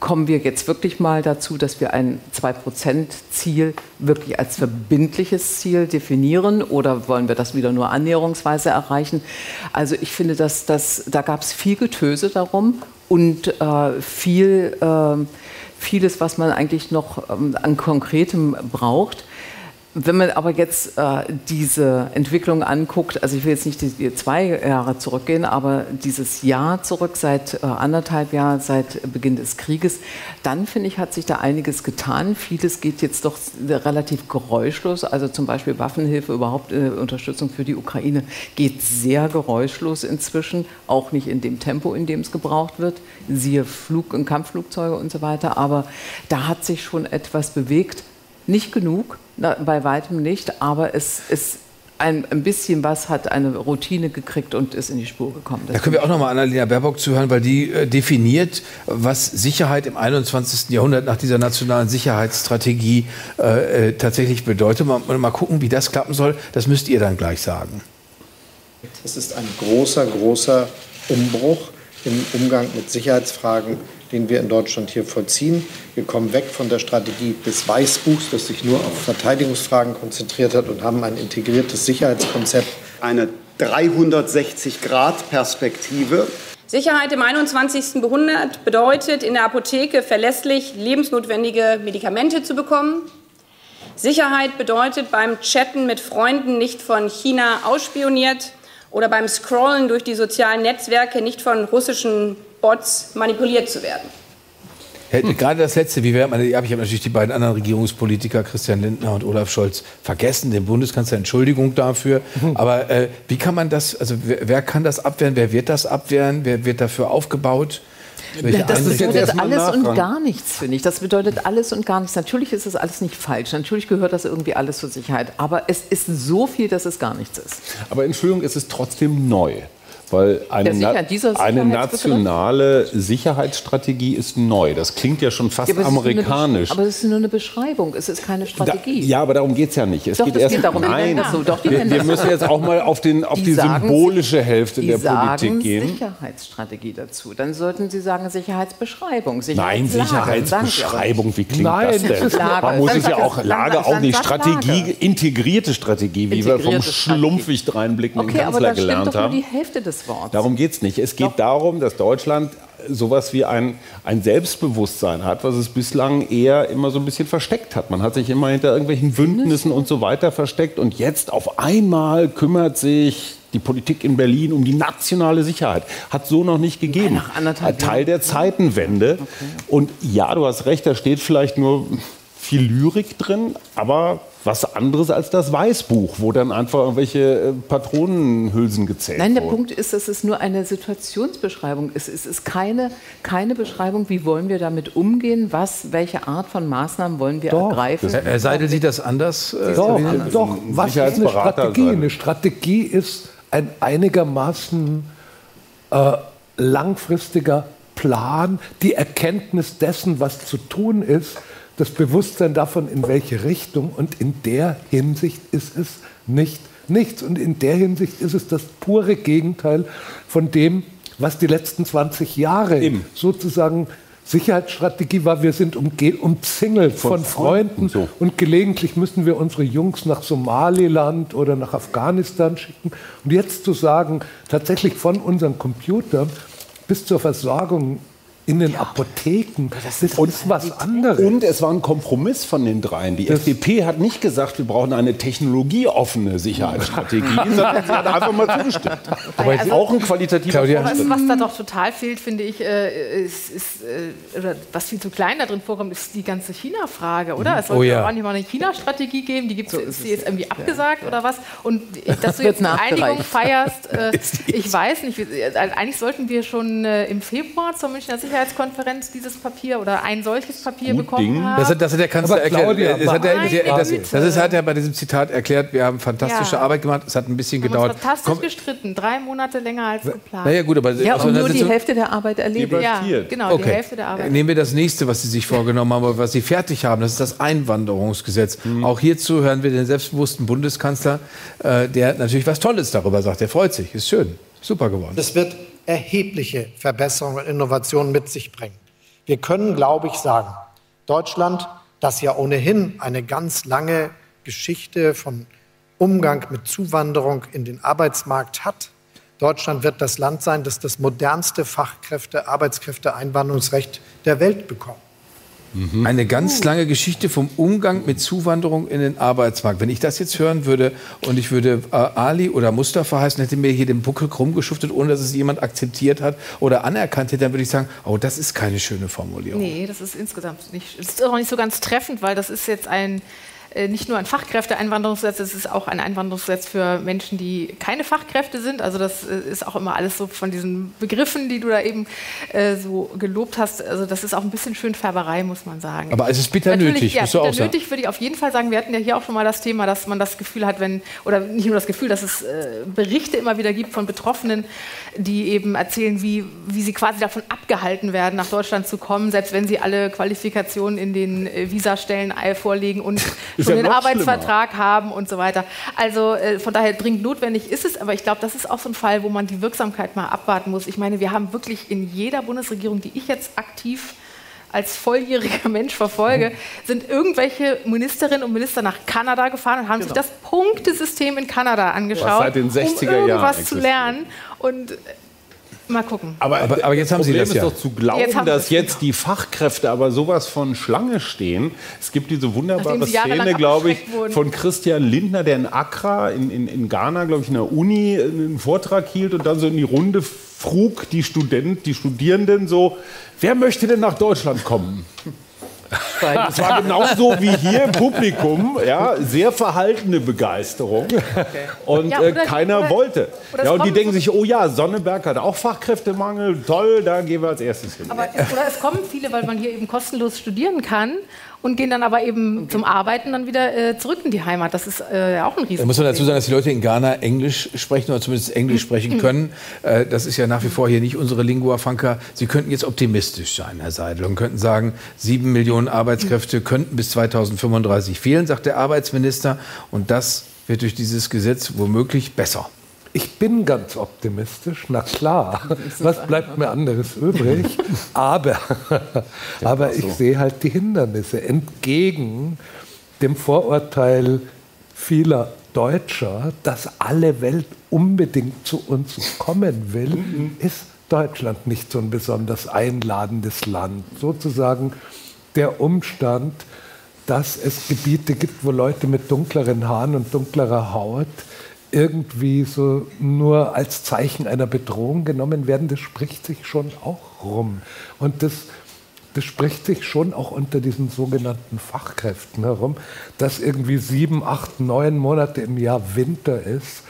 kommen wir jetzt wirklich mal dazu, dass wir ein 2-Prozent-Ziel wirklich als verbindliches Ziel definieren oder wollen wir das wieder nur annäherungsweise erreichen? Also ich finde, dass, dass, da gab es viel Getöse darum und äh, viel, äh, vieles, was man eigentlich noch ähm, an Konkretem braucht. Wenn man aber jetzt äh, diese Entwicklung anguckt, also ich will jetzt nicht die, die zwei Jahre zurückgehen, aber dieses Jahr zurück, seit äh, anderthalb Jahren, seit Beginn des Krieges, dann finde ich, hat sich da einiges getan. Vieles geht jetzt doch relativ geräuschlos. Also zum Beispiel Waffenhilfe, überhaupt äh, Unterstützung für die Ukraine geht sehr geräuschlos inzwischen, auch nicht in dem Tempo, in dem es gebraucht wird. Siehe Flug- und Kampfflugzeuge und so weiter. Aber da hat sich schon etwas bewegt. Nicht genug, na, bei weitem nicht, aber es ist ein, ein bisschen was hat eine Routine gekriegt und ist in die Spur gekommen. Das Da können wir auch noch mal Annalena Baerbock zuhören, weil die äh, definiert, was Sicherheit im 21. Jahrhundert nach dieser nationalen Sicherheitsstrategie äh, äh, tatsächlich bedeutet. Mal, mal gucken, wie das klappen soll. Das müsst ihr dann gleich sagen. Es ist ein großer, großer Umbruch im Umgang mit Sicherheitsfragen, den wir in Deutschland hier vollziehen. Wir kommen weg von der Strategie des Weißbuchs, das sich nur auf Verteidigungsfragen konzentriert hat und haben ein integriertes Sicherheitskonzept. Eine 360-Grad-Perspektive. Sicherheit im 21. Jahrhundert bedeutet, in der Apotheke verlässlich lebensnotwendige Medikamente zu bekommen. Sicherheit bedeutet, beim Chatten mit Freunden nicht von China ausspioniert oder beim Scrollen durch die sozialen Netzwerke nicht von russischen Bots manipuliert zu werden. Hm. Gerade das letzte, wie wäre man, ich habe natürlich die beiden anderen Regierungspolitiker, Christian Lindner und Olaf Scholz, vergessen, den Bundeskanzler, Entschuldigung dafür. Mhm. Aber äh, wie kann man das, also wer, wer, kann das abwehren, wer wird das abwehren, wer wird dafür aufgebaut? Welche das bedeutet alles und gar nichts, finde ich. Das bedeutet alles und gar nichts. Natürlich ist es alles nicht falsch. Natürlich gehört das irgendwie alles zur Sicherheit. Aber es ist so viel, dass es gar nichts ist. Aber Entschuldigung, es ist trotzdem neu. Weil eine, ja, sicher, eine nationale Sicherheitsstrategie ist neu. Das klingt ja schon fast ja, aber amerikanisch. aber es ist nur eine Beschreibung, es ist keine Strategie. Da, ja, aber darum geht es ja nicht. Es Doch, geht erst geht darum, nein, so. Doch, wir, wir müssen jetzt auch mal auf, den, auf die, die symbolische Hälfte der Politik gehen. Sicherheitsstrategie dazu. Dann sollten Sie sagen Sicherheitsbeschreibung. nein, Sicherheitsbeschreibung, wie klingt Nein, das denn? Man muss es ja auch Lage auch nicht Strategie, integrierte Strategie, wie wir vom schlumpfig dreinblickenden Kanzler gelernt haben. die Hälfte des des Wortes. Darum geht es nicht. Es geht Doch. darum, dass Deutschland sowas wie ein, ein Selbstbewusstsein hat, was es bislang eher immer so ein bisschen versteckt hat. Man hat sich immer hinter irgendwelchen Bündnissen und so weiter versteckt und jetzt auf einmal kümmert sich die Politik in Berlin um die nationale Sicherheit. Hat so noch nicht gegeben. Ein Teil der Zeitenwende. Okay. Und ja, du hast recht, da steht vielleicht nur viel Lyrik drin, aber was anderes als das Weißbuch, wo dann einfach irgendwelche äh, Patronenhülsen gezählt Nein, der wurden. Punkt ist, dass es nur eine Situationsbeschreibung ist. Es ist keine, keine Beschreibung, wie wollen wir damit umgehen, was, welche Art von Maßnahmen wollen wir doch, ergreifen. Herr Seidel sieht das anders. Äh, doch, anders. doch. Was ist eine Strategie? Sein. Eine Strategie ist ein einigermaßen äh, langfristiger Plan, die Erkenntnis dessen, was zu tun ist das Bewusstsein davon, in welche Richtung. Und in der Hinsicht ist es nicht nichts. Und in der Hinsicht ist es das pure Gegenteil von dem, was die letzten 20 Jahre Eben. sozusagen Sicherheitsstrategie war, wir sind umzingelt von, von Freunden so. und gelegentlich müssen wir unsere Jungs nach Somaliland oder nach Afghanistan schicken. Und jetzt zu sagen, tatsächlich von unseren Computern bis zur Versorgung in den ja. Apotheken. Das ist und, was anderes. Und es war ein Kompromiss von den dreien. Die das FDP hat nicht gesagt, wir brauchen eine technologieoffene Sicherheitsstrategie, sondern sie hat einfach mal zugestimmt. Aber also, auch ein qualitativer was, was da doch total fehlt, finde ich, äh, ist, ist äh, oder was viel zu klein da drin vorkommt, ist die ganze China-Frage, oder? Mhm. Es sollte oh, ja. auch nicht mal eine China-Strategie geben, die gibt so ist jetzt irgendwie abgesagt ja. oder was? Und dass du jetzt eine Einigung feierst, äh, ich weiß nicht, eigentlich sollten wir schon äh, im Februar zur Münchner Sicherheit Sicherheitskonferenz dieses Papier oder ein solches Papier Gut bekommen Ding. haben. Das, hat, das hat der Kanzler erklärt. Claudia, das, hat er, das, das ist, hat er bei diesem Zitat erklärt. Wir haben fantastische ja. Arbeit gemacht. Es hat ein bisschen wir gedauert. fantastisch Komm. gestritten. Drei Monate länger als geplant. Naja, gut, aber ja, also, und nur die Hälfte der Arbeit erledigt. Ja, genau, okay. die Hälfte der Arbeit. Nehmen wir das nächste, was Sie sich vorgenommen haben, was Sie fertig haben. Das ist das Einwanderungsgesetz. Mhm. Auch hierzu hören wir den selbstbewussten Bundeskanzler, äh, der natürlich was Tolles darüber sagt. Der freut sich. Ist schön. Super geworden. Das wird erhebliche Verbesserungen und Innovationen mit sich bringen. Wir können, glaube ich, sagen, Deutschland, das ja ohnehin eine ganz lange Geschichte von Umgang mit Zuwanderung in den Arbeitsmarkt hat, Deutschland wird das Land sein, das das modernste Fachkräfte-, Arbeitskräfte-Einwanderungsrecht der Welt bekommt. Mhm. Eine ganz lange Geschichte vom Umgang mit Zuwanderung in den Arbeitsmarkt. Wenn ich das jetzt hören würde und ich würde äh, Ali oder Mustafa heißen, hätte mir hier den Buckel krumm geschuftet, ohne dass es jemand akzeptiert hat oder anerkannt hätte, dann würde ich sagen, oh, das ist keine schöne Formulierung. Nee, das ist insgesamt nicht, das ist auch nicht so ganz treffend, weil das ist jetzt ein nicht nur ein Fachkräfteeinwanderungsgesetz, es ist auch ein Einwanderungsgesetz für Menschen, die keine Fachkräfte sind. Also das äh, ist auch immer alles so von diesen Begriffen, die du da eben äh, so gelobt hast. Also das ist auch ein bisschen Schönfärberei, muss man sagen. Aber es ist bitter Natürlich, nötig. Ja, bitter nötig würde ich auf jeden Fall sagen. Wir hatten ja hier auch schon mal das Thema, dass man das Gefühl hat, wenn, oder nicht nur das Gefühl, dass es äh, Berichte immer wieder gibt von Betroffenen, die eben erzählen, wie, wie sie quasi davon abgehalten werden, nach Deutschland zu kommen, selbst wenn sie alle Qualifikationen in den äh, Visastellen vorlegen und schon ja den Arbeitsvertrag schlimmer. haben und so weiter. Also äh, von daher dringend notwendig ist es, aber ich glaube, das ist auch so ein Fall, wo man die Wirksamkeit mal abwarten muss. Ich meine, wir haben wirklich in jeder Bundesregierung, die ich jetzt aktiv als volljähriger Mensch verfolge, sind irgendwelche Ministerinnen und Minister nach Kanada gefahren und haben genau. sich das Punktesystem in Kanada angeschaut, seit den 60er um irgendwas Jahren zu lernen. Und Mal gucken. Aber, aber, aber jetzt haben Problem Sie das ja. ist doch zu glauben, jetzt dass jetzt die Fachkräfte aber sowas von Schlange stehen. Es gibt diese wunderbare Szene, glaube ich, von Christian Lindner, der in Accra in, in, in Ghana, glaube ich, in der Uni einen Vortrag hielt und dann so in die Runde frug die Studenten, die Studierenden so, wer möchte denn nach Deutschland kommen? Es war genauso wie hier im Publikum, ja, sehr verhaltene Begeisterung. Okay. Und ja, äh, keiner oder, wollte. Oder ja, und die denken sich, oh ja, Sonneberg hat auch Fachkräftemangel, toll, da gehen wir als erstes hin. Aber oder es kommen viele, weil man hier eben kostenlos studieren kann und gehen dann aber eben okay. zum Arbeiten dann wieder äh, zurück in die Heimat. Das ist äh, auch ein Riesen. Da muss man dazu sagen, dass die Leute in Ghana Englisch sprechen oder zumindest Englisch sprechen können. Äh, das ist ja nach wie vor hier nicht unsere Lingua franca. Sie könnten jetzt optimistisch sein, Herr Seidel, und könnten sagen, sieben Millionen Arbeitskräfte könnten bis 2035 fehlen, sagt der Arbeitsminister. Und das wird durch dieses Gesetz womöglich besser. Ich bin ganz optimistisch, na klar. Was bleibt mir anderes übrig? Aber, aber ich sehe halt die Hindernisse. Entgegen dem Vorurteil vieler Deutscher, dass alle Welt unbedingt zu uns kommen will, mhm. ist Deutschland nicht so ein besonders einladendes Land. Sozusagen der Umstand, dass es Gebiete gibt, wo Leute mit dunkleren Haaren und dunklerer Haut irgendwie so nur als Zeichen einer Bedrohung genommen werden, das spricht sich schon auch rum. Und das das spricht sich schon auch unter diesen sogenannten Fachkräften herum, dass irgendwie sieben, acht, neun Monate im Jahr Winter ist,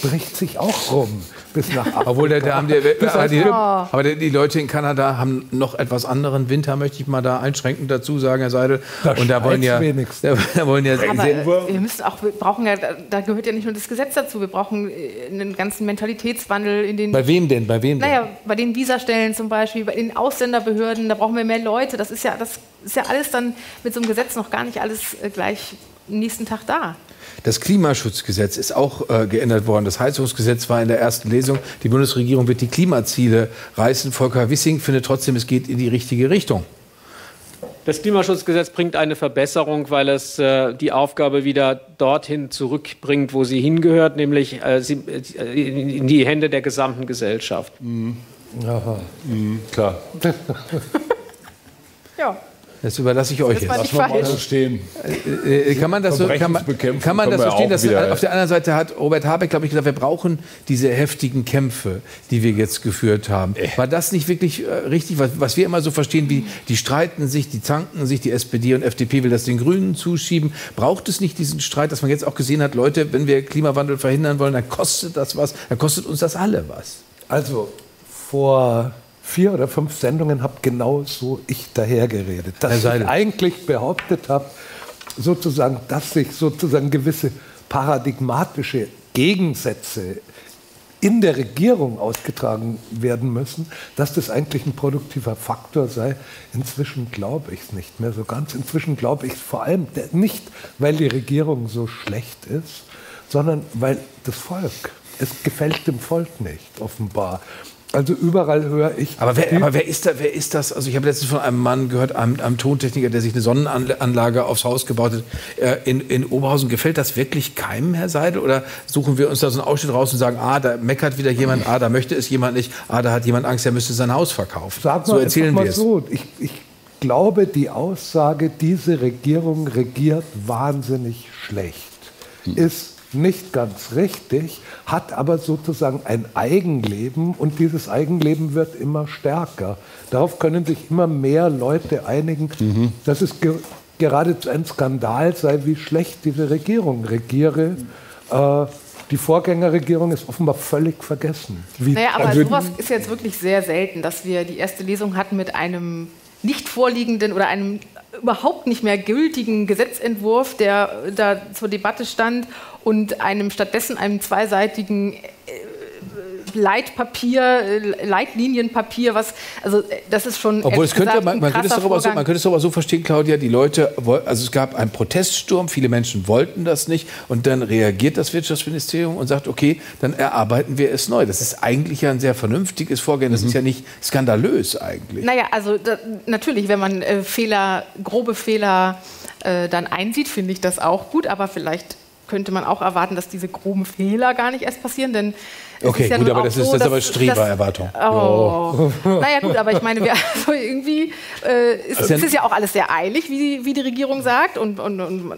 spricht sich auch rum bis nach Afrika. Obwohl der, der, der, der die, aber die Leute in Kanada haben noch etwas anderen Winter, möchte ich mal da einschränkend dazu sagen, Herr Seidel. Da und da wollen ja, da, da wollen ja aber wir müssen auch, wir brauchen ja, da gehört ja nicht nur das Gesetz dazu, wir brauchen äh, einen ganzen Mentalitätswandel in den. Bei wem denn? Bei wem? Naja, denn? bei den Visastellen zum Beispiel, bei den Ausländerbehörden, da brauchen wir mehr Leute. Das ist ja, das ist ja alles dann mit so einem Gesetz noch gar nicht alles äh, gleich am nächsten Tag da. Das Klimaschutzgesetz ist auch äh, geändert worden. Das Heizungsgesetz war in der ersten Lesung. Die Bundesregierung wird die Klimaziele reißen. Volker Wissing findet trotzdem, es geht in die richtige Richtung. Das Klimaschutzgesetz bringt eine Verbesserung, weil es äh, die Aufgabe wieder dorthin zurückbringt, wo sie hingehört, nämlich äh, sie, äh, in die Hände der gesamten Gesellschaft. Mhm. Aha. Mhm, klar. ja. Das überlasse ich euch jetzt. Lass mal so stehen. Äh, äh, kann man das so, kann man, kann man das so stehen? Dass, auf der anderen Seite hat Robert Habeck, glaube ich, gesagt, wir brauchen diese heftigen Kämpfe, die wir jetzt geführt haben. Äh. War das nicht wirklich richtig, was, was, wir immer so verstehen, wie die streiten sich, die zanken sich, die SPD und FDP will das den Grünen zuschieben. Braucht es nicht diesen Streit, dass man jetzt auch gesehen hat, Leute, wenn wir Klimawandel verhindern wollen, dann kostet das was, dann kostet uns das alle was. Also vor vier oder fünf Sendungen habe genau so ich dahergeredet. Dass ich eigentlich behauptet habe, sozusagen, dass sich sozusagen gewisse paradigmatische Gegensätze in der Regierung ausgetragen werden müssen, dass das eigentlich ein produktiver Faktor sei. Inzwischen glaube ich es nicht mehr so ganz. Inzwischen glaube ich es vor allem nicht, weil die Regierung so schlecht ist, sondern weil das Volk, es gefällt dem Volk nicht, offenbar. Also überall höre ich. Aber wer, aber wer, ist, da, wer ist das? Also ich habe letztens von einem Mann gehört, einem, einem Tontechniker, der sich eine Sonnenanlage aufs Haus gebaut hat äh, in, in Oberhausen. Gefällt das wirklich keinem, Herr Seidel? Oder suchen wir uns da so einen Ausschnitt raus und sagen, ah, da meckert wieder jemand, ah, da möchte es jemand nicht, ah, da hat jemand Angst, er müsste sein Haus verkaufen. Sag mal, so erzählen mal wir es. So. Ich, ich glaube, die Aussage, diese Regierung regiert wahnsinnig schlecht, hm. ist nicht ganz richtig, hat aber sozusagen ein Eigenleben und dieses Eigenleben wird immer stärker. Darauf können sich immer mehr Leute einigen, mhm. dass es ge geradezu ein Skandal sei, wie schlecht diese Regierung regiere. Äh, die Vorgängerregierung ist offenbar völlig vergessen. Wie naja, aber also sowas ist jetzt wirklich sehr selten, dass wir die erste Lesung hatten mit einem nicht vorliegenden oder einem überhaupt nicht mehr gültigen Gesetzentwurf, der da zur Debatte stand und einem stattdessen einem zweiseitigen äh, Leitpapier, äh, Leitlinienpapier, was, also das ist schon. Obwohl es könnte, man, man, könnte es doch aber so, man könnte es aber so verstehen, Claudia, die Leute, also es gab einen Proteststurm, viele Menschen wollten das nicht und dann reagiert das Wirtschaftsministerium und sagt, okay, dann erarbeiten wir es neu. Das ist eigentlich ja ein sehr vernünftiges Vorgehen, das mhm. ist ja nicht skandalös eigentlich. Naja, also da, natürlich, wenn man äh, Fehler, grobe Fehler äh, dann einsieht, finde ich das auch gut, aber vielleicht könnte man auch erwarten, dass diese groben Fehler gar nicht erst passieren, denn Okay, ja gut, aber das so, ist das aber Strebererwartung. Oh. Naja, gut, aber ich meine, wir, also irgendwie äh, ist, also, es ist ja auch alles sehr eilig, wie, wie die Regierung sagt. Und, und, und,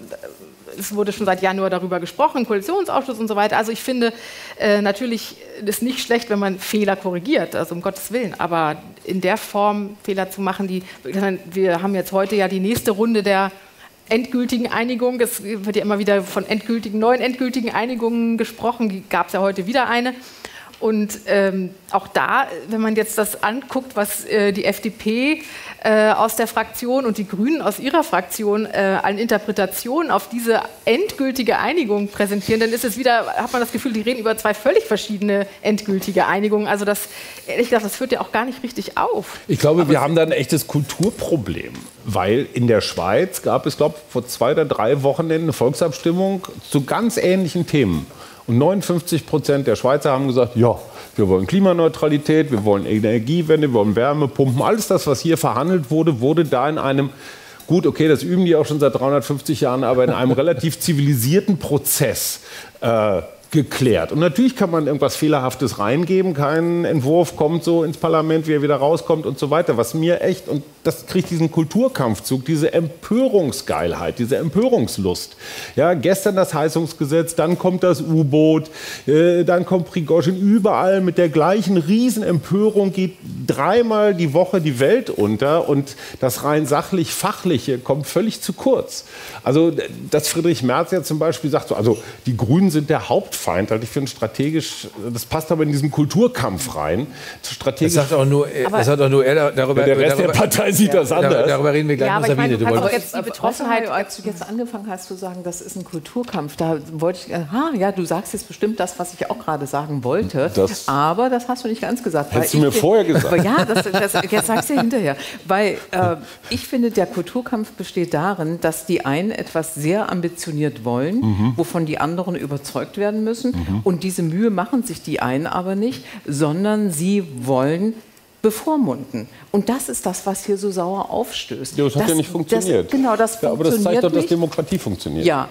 es wurde schon seit Januar darüber gesprochen, Koalitionsausschuss und so weiter. Also ich finde, äh, natürlich ist nicht schlecht, wenn man Fehler korrigiert, also um Gottes Willen. Aber in der Form Fehler zu machen, die wir haben jetzt heute ja die nächste Runde der endgültigen Einigung. Es wird ja immer wieder von endgültigen, neuen endgültigen Einigungen gesprochen. Gab es ja heute wieder eine. Und ähm, auch da, wenn man jetzt das anguckt, was äh, die FDP äh, aus der Fraktion und die Grünen aus ihrer Fraktion äh, an Interpretationen auf diese endgültige Einigung präsentieren, dann ist es wieder, hat man das Gefühl, die reden über zwei völlig verschiedene endgültige Einigungen. Also das, ehrlich gesagt, das hört ja auch gar nicht richtig auf. Ich glaube, Aber wir haben da ein echtes Kulturproblem, weil in der Schweiz gab es, glaube ich, vor zwei oder drei Wochenenden eine Volksabstimmung zu ganz ähnlichen Themen. Und 59 Prozent der Schweizer haben gesagt, ja, wir wollen Klimaneutralität, wir wollen Energiewende, wir wollen Wärmepumpen. Alles das, was hier verhandelt wurde, wurde da in einem Gut, okay, das üben die auch schon seit 350 Jahren, aber in einem relativ zivilisierten Prozess äh, geklärt. Und natürlich kann man irgendwas Fehlerhaftes reingeben. Kein Entwurf kommt so ins Parlament, wie er wieder rauskommt und so weiter. Was mir echt, und das kriegt diesen Kulturkampfzug, diese Empörungsgeilheit, diese Empörungslust. Ja, gestern das Heizungsgesetz, dann kommt das U-Boot, äh, dann kommt Prigozhin. Überall mit der gleichen Riesenempörung geht dreimal die Woche die Welt unter und das rein sachlich-fachliche kommt völlig zu kurz. Also, dass Friedrich Merz ja zum Beispiel sagt, so, also die Grünen sind der Haupt Hauptfeind. Also ich finde strategisch, das passt aber in diesen Kulturkampf rein. Strategisch. Das sagt auch nur, das sagt auch nur er darüber. Der Rest darüber, der Partei sieht ja, das anders. Darüber reden wir gleich ja, mit Sabine. Ich meine, du jetzt die Betroffenheit, als du jetzt angefangen hast zu sagen, das ist ein Kulturkampf, da wollte ich, aha, ja, du sagst jetzt bestimmt das, was ich auch gerade sagen wollte. Das aber das hast du nicht ganz gesagt. Hättest du mir vorher gesagt. Ja, das, das, jetzt sagst du hinterher. Weil äh, ich finde, der Kulturkampf besteht darin, dass die einen etwas sehr ambitioniert wollen, mhm. wovon die anderen überzeugt werden müssen. Mhm. Und diese Mühe machen sich die einen aber nicht, sondern sie wollen bevormunden. Und das ist das, was hier so sauer aufstößt. Ja, das hat das, ja nicht funktioniert. Das, genau, das ja, aber das zeigt doch, dass. Demokratie funktioniert. Ja,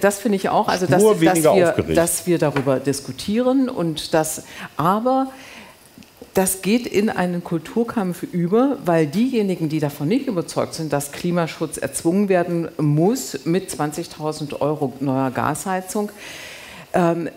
das finde ich auch. Also, dass, Nur weniger dass, aufgeregt. wir, dass wir darüber diskutieren und das, aber das geht in einen Kulturkampf über, weil diejenigen, die davon nicht überzeugt sind, dass Klimaschutz erzwungen werden muss mit 20.000 Euro neuer Gasheizung, ähm,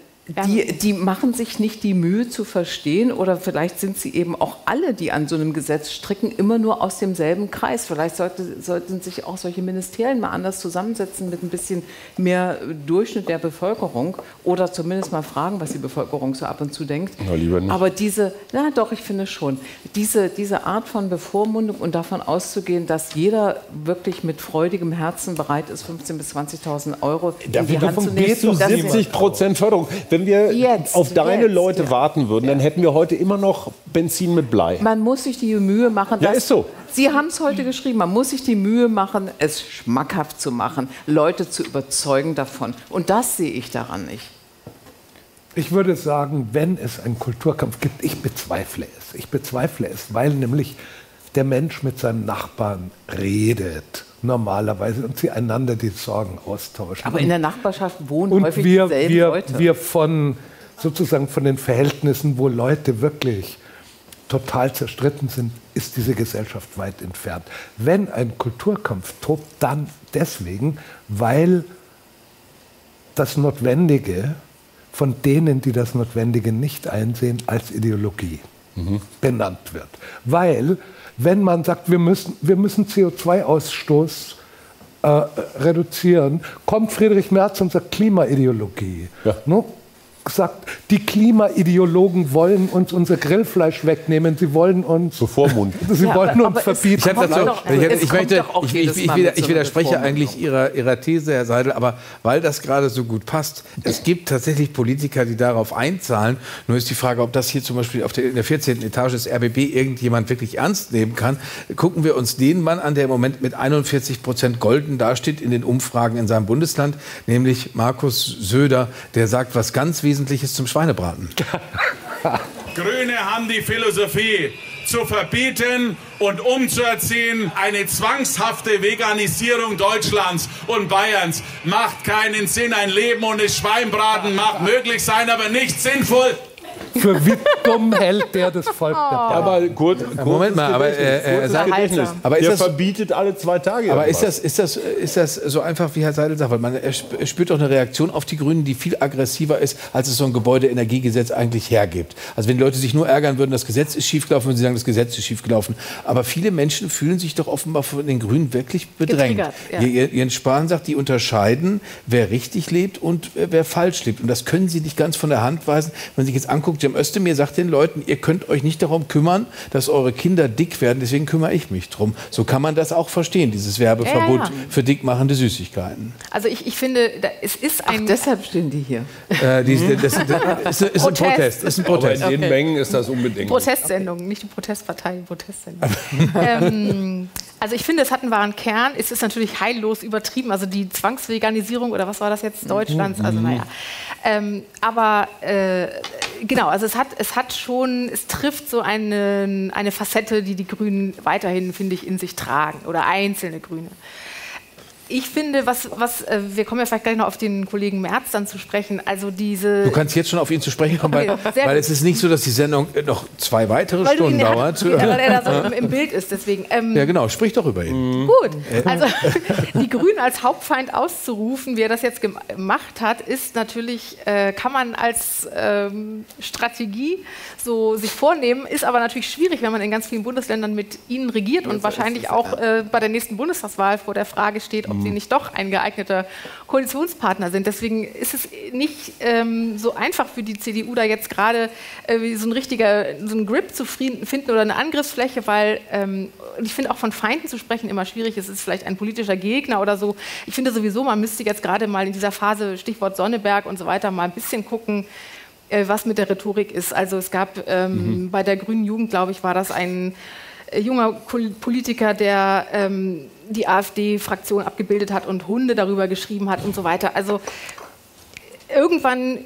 die, die, machen sich nicht die Mühe zu verstehen oder vielleicht sind sie eben auch alle, die an so einem Gesetz stricken, immer nur aus demselben Kreis. Vielleicht sollte, sollten sich auch solche Ministerien mal anders zusammensetzen mit ein bisschen mehr Durchschnitt der Bevölkerung oder zumindest mal fragen, was die Bevölkerung so ab und zu denkt. Na, lieber nicht. Aber diese, na doch, ich finde schon, diese, diese Art von Bevormundung und davon auszugehen, dass jeder wirklich mit freudigem Herzen bereit ist, 15.000 bis 20.000 Euro in die Hand zu nehmen. 70 Prozent Förderung wenn wir jetzt, auf deine jetzt, Leute ja. warten würden, dann hätten wir heute immer noch Benzin mit Blei. Man muss sich die Mühe machen. Ja, ist so. Sie haben es heute geschrieben, man muss sich die Mühe machen, es schmackhaft zu machen, Leute zu überzeugen davon. Und das sehe ich daran nicht. Ich würde sagen, wenn es einen Kulturkampf gibt, ich bezweifle es. Ich bezweifle es, weil nämlich der Mensch mit seinem Nachbarn redet normalerweise und sie einander die Sorgen austauschen. Aber in der Nachbarschaft wohnen und häufig wir, dieselben wir, Leute. Wir von sozusagen von den Verhältnissen, wo Leute wirklich total zerstritten sind, ist diese Gesellschaft weit entfernt. Wenn ein Kulturkampf tobt, dann deswegen, weil das Notwendige von denen, die das Notwendige nicht einsehen, als Ideologie mhm. benannt wird. Weil wenn man sagt, wir müssen, wir müssen CO2-Ausstoß äh, reduzieren, kommt Friedrich Merz und sagt Klimaideologie. Ja. No? Gesagt, die Klimaideologen wollen uns unser Grillfleisch wegnehmen. Sie wollen uns bevormunden. Sie ja, wollen uns verbieten. Ich, dazu, doch, ich, ich, möchte, ich, ich, ich widerspreche eigentlich ihrer, ihrer These, Herr Seidel, aber weil das gerade so gut passt, es gibt tatsächlich Politiker, die darauf einzahlen. Nur ist die Frage, ob das hier zum Beispiel auf der, in der 14. Etage des RBB irgendjemand wirklich ernst nehmen kann. Gucken wir uns den Mann an, der im Moment mit 41 Prozent golden dasteht in den Umfragen in seinem Bundesland, nämlich Markus Söder, der sagt was ganz Wesentliches zum Schweinebraten. Grüne haben die Philosophie, zu verbieten und umzuerziehen. Eine zwangshafte Veganisierung Deutschlands und Bayerns macht keinen Sinn. Ein Leben ohne Schweinbraten mag möglich sein, aber nicht sinnvoll. Für wie dumm hält der das Volk oh. Aber gut, Moment mal, aber, äh, äh, aber ist das, verbietet alle zwei Tage. Aber ist das, ist, das, ist das so einfach, wie Herr Seidel sagt? Weil man spürt doch eine Reaktion auf die Grünen, die viel aggressiver ist, als es so ein Gebäudeenergiegesetz eigentlich hergibt. Also wenn die Leute sich nur ärgern würden, das Gesetz ist schiefgelaufen, würden sie sagen, das Gesetz ist schiefgelaufen. Aber viele Menschen fühlen sich doch offenbar von den Grünen wirklich bedrängt. Ja. Jens Spahn sagt, die unterscheiden, wer richtig lebt und wer falsch lebt. Und das können sie nicht ganz von der Hand weisen. Wenn man sich jetzt anguckt, Cem Özdemir sagt den Leuten, ihr könnt euch nicht darum kümmern, dass eure Kinder dick werden, deswegen kümmere ich mich drum. So kann man das auch verstehen, dieses Werbeverbot ja, ja. für dickmachende Süßigkeiten. Also ich, ich finde, es ist ein... Ach, deshalb stehen die hier. Äh, die, das, das, das, ist, ist ein Protest. Ist ein Protest. Aber in den Mengen ist das unbedingt. Protestsendung, nicht die Protestpartei, Protestsendung. ähm, also ich finde, es hat einen wahren Kern. Es ist natürlich heillos übertrieben. Also die Zwangsveganisierung oder was war das jetzt Deutschlands? Also naja. Ähm, aber äh, genau, also es hat, es hat schon, es trifft so eine, eine Facette, die die Grünen weiterhin, finde ich, in sich tragen oder einzelne Grüne ich finde, was, was, äh, wir kommen ja vielleicht gleich noch auf den Kollegen Merz dann zu sprechen. Also diese. Du kannst jetzt schon auf ihn zu sprechen kommen, weil, okay, weil es ist nicht so, dass die Sendung noch zwei weitere weil Stunden dauert. Hat, weil er da so im Bild ist, deswegen. Ähm, ja, genau, sprich doch über ihn. Mhm. Gut. Also die Grünen als Hauptfeind auszurufen, wie er das jetzt gemacht hat, ist natürlich, äh, kann man als ähm, Strategie so sich vornehmen, ist aber natürlich schwierig, wenn man in ganz vielen Bundesländern mit ihnen regiert und wahrscheinlich auch äh, bei der nächsten Bundestagswahl vor der Frage steht, ob ob sie nicht doch ein geeigneter Koalitionspartner sind. Deswegen ist es nicht ähm, so einfach für die CDU da jetzt gerade äh, so ein richtiger so ein Grip zu finden oder eine Angriffsfläche, weil ähm, ich finde auch von Feinden zu sprechen immer schwierig. Es ist vielleicht ein politischer Gegner oder so. Ich finde sowieso, man müsste jetzt gerade mal in dieser Phase Stichwort Sonneberg und so weiter mal ein bisschen gucken äh, was mit der Rhetorik ist. Also es gab ähm, mhm. bei der Grünen Jugend, glaube ich, war das ein äh, junger Politiker, der ähm, die AfD-Fraktion abgebildet hat und Hunde darüber geschrieben hat und so weiter. Also irgendwann,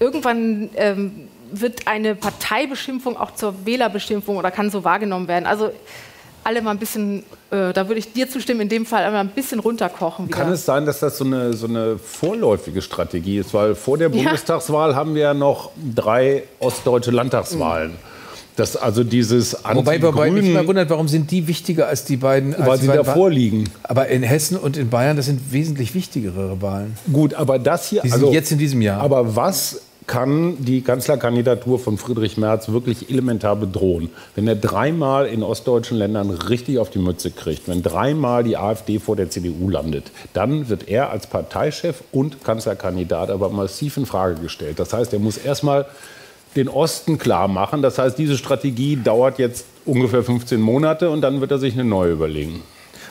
irgendwann ähm, wird eine Parteibeschimpfung auch zur Wählerbeschimpfung oder kann so wahrgenommen werden. Also alle mal ein bisschen, äh, da würde ich dir zustimmen, in dem Fall einmal ein bisschen runterkochen. Wieder. Kann es sein, dass das so eine, so eine vorläufige Strategie ist? Weil vor der Bundestagswahl ja. haben wir ja noch drei ostdeutsche Landtagswahlen. Mhm. Das also dieses Wobei, wobei mich immer wundert, warum sind die wichtiger als die beiden? Als weil sie davor liegen. Aber in Hessen und in Bayern, das sind wesentlich wichtigere Wahlen. Gut, aber das hier, die sind also, jetzt in diesem Jahr. Aber was kann die Kanzlerkandidatur von Friedrich Merz wirklich elementar bedrohen. Wenn er dreimal in ostdeutschen Ländern richtig auf die Mütze kriegt, wenn dreimal die AfD vor der CDU landet, dann wird er als Parteichef und Kanzlerkandidat aber massiv in Frage gestellt. Das heißt, er muss erstmal den Osten klar machen. Das heißt, diese Strategie dauert jetzt ungefähr 15 Monate und dann wird er sich eine neue überlegen.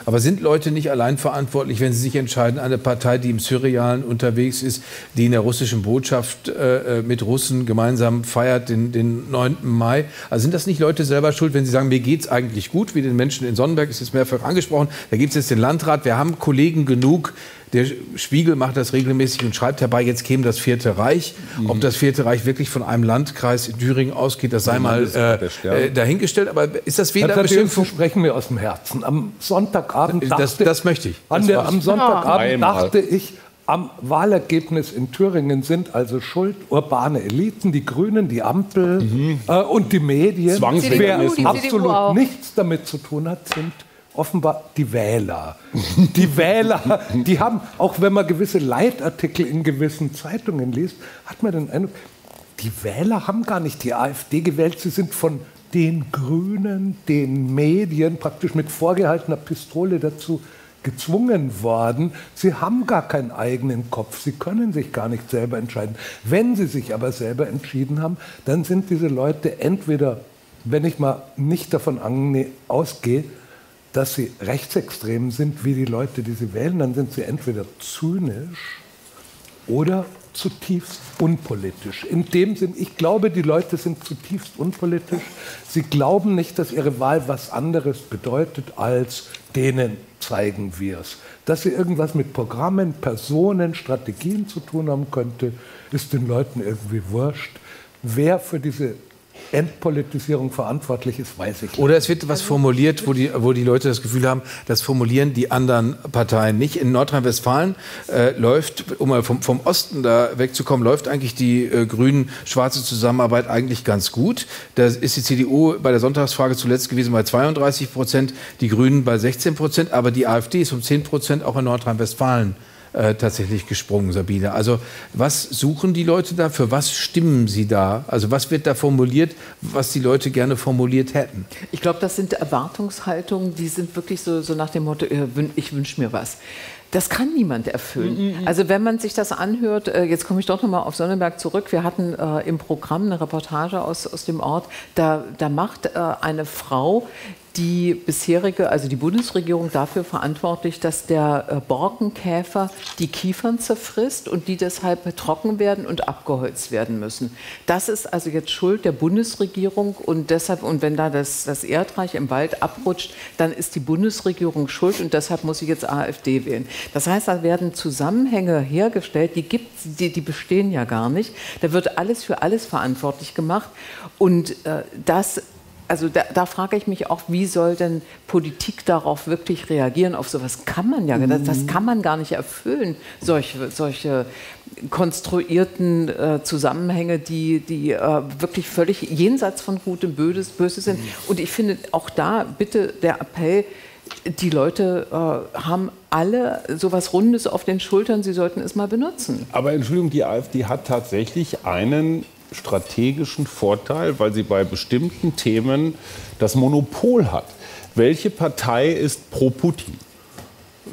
Aber sind Leute nicht allein verantwortlich, wenn sie sich entscheiden, eine Partei, die im Surrealen unterwegs ist, die in der russischen Botschaft äh, äh mit Russen gemeinsam feiert, den, den 9. Mai? Also sind das nicht Leute selber schuld, wenn sie sagen, mir geht es eigentlich gut, wie den Menschen in Sonnenberg, ist jetzt mehrfach angesprochen, da gibt es jetzt den Landrat, wir haben Kollegen genug, der Spiegel macht das regelmäßig und schreibt herbei, jetzt käme das Vierte Reich. Mhm. Ob das Vierte Reich wirklich von einem Landkreis Thüringen ausgeht, das sei mal äh, äh, dahingestellt. Aber ist das wieder Beschimpfung? sprechen wir aus dem Herzen. Am Sonntagabend dachte das, das möchte ich. Das der, am Sonntagabend dachte ich, am Wahlergebnis in Thüringen sind also schuld urbane Eliten, die Grünen, die Ampel mhm. äh, und die Medien. Wer absolut nichts damit zu tun hat, sind offenbar die Wähler. Die Wähler, die haben, auch wenn man gewisse Leitartikel in gewissen Zeitungen liest, hat man den Eindruck, die Wähler haben gar nicht die AfD gewählt, sie sind von den Grünen, den Medien praktisch mit vorgehaltener Pistole dazu gezwungen worden. Sie haben gar keinen eigenen Kopf. Sie können sich gar nicht selber entscheiden. Wenn sie sich aber selber entschieden haben, dann sind diese Leute entweder, wenn ich mal nicht davon ausgehe, dass sie rechtsextrem sind, wie die Leute, die sie wählen, dann sind sie entweder zynisch oder zutiefst unpolitisch. In dem Sinn, ich glaube, die Leute sind zutiefst unpolitisch. Sie glauben nicht, dass ihre Wahl was anderes bedeutet als denen zeigen wir es. Dass sie irgendwas mit Programmen, Personen, Strategien zu tun haben könnte, ist den Leuten irgendwie wurscht. Wer für diese Entpolitisierung verantwortlich ist, weiß ich nicht. Oder es wird was formuliert, wo die, wo die Leute das Gefühl haben, das formulieren die anderen Parteien nicht. In Nordrhein-Westfalen äh, läuft, um mal vom, vom, Osten da wegzukommen, läuft eigentlich die äh, grün-schwarze Zusammenarbeit eigentlich ganz gut. Da ist die CDU bei der Sonntagsfrage zuletzt gewesen bei 32 Prozent, die Grünen bei 16 Prozent, aber die AfD ist um 10 Prozent auch in Nordrhein-Westfalen äh, tatsächlich gesprungen, Sabine. Also was suchen die Leute da? Für was stimmen sie da? Also was wird da formuliert, was die Leute gerne formuliert hätten? Ich glaube, das sind Erwartungshaltungen, die sind wirklich so, so nach dem Motto, äh, ich wünsche mir was. Das kann niemand erfüllen. Mhm, mhm. Also wenn man sich das anhört, äh, jetzt komme ich doch nochmal auf Sonnenberg zurück. Wir hatten äh, im Programm eine Reportage aus, aus dem Ort. Da, da macht eine Frau, die bisherige, also die Bundesregierung dafür verantwortlich, dass der äh, Borkenkäfer die Kiefern zerfrisst und die deshalb trocken werden und abgeholzt werden müssen. Das ist also jetzt Schuld der Bundesregierung und deshalb, und wenn da das, das Erdreich im Wald abrutscht, dann ist die Bundesregierung schuld und deshalb muss ich jetzt AfD wählen. Das heißt, da werden Zusammenhänge hergestellt, die gibt die, die bestehen ja gar nicht. Da wird alles für alles verantwortlich gemacht und äh, das also da, da, frage ich mich auch, wie soll denn Politik darauf wirklich reagieren? Auf sowas kann man ja, das, das kann man gar nicht erfüllen, solche, solche konstruierten äh, Zusammenhänge, die, die äh, wirklich völlig jenseits von Gut und Böse, Böse sind. Und ich finde auch da bitte der Appell, die Leute äh, haben alle sowas Rundes auf den Schultern, sie sollten es mal benutzen. Aber Entschuldigung, die AfD hat tatsächlich einen strategischen Vorteil, weil sie bei bestimmten Themen das Monopol hat. Welche Partei ist pro Putin?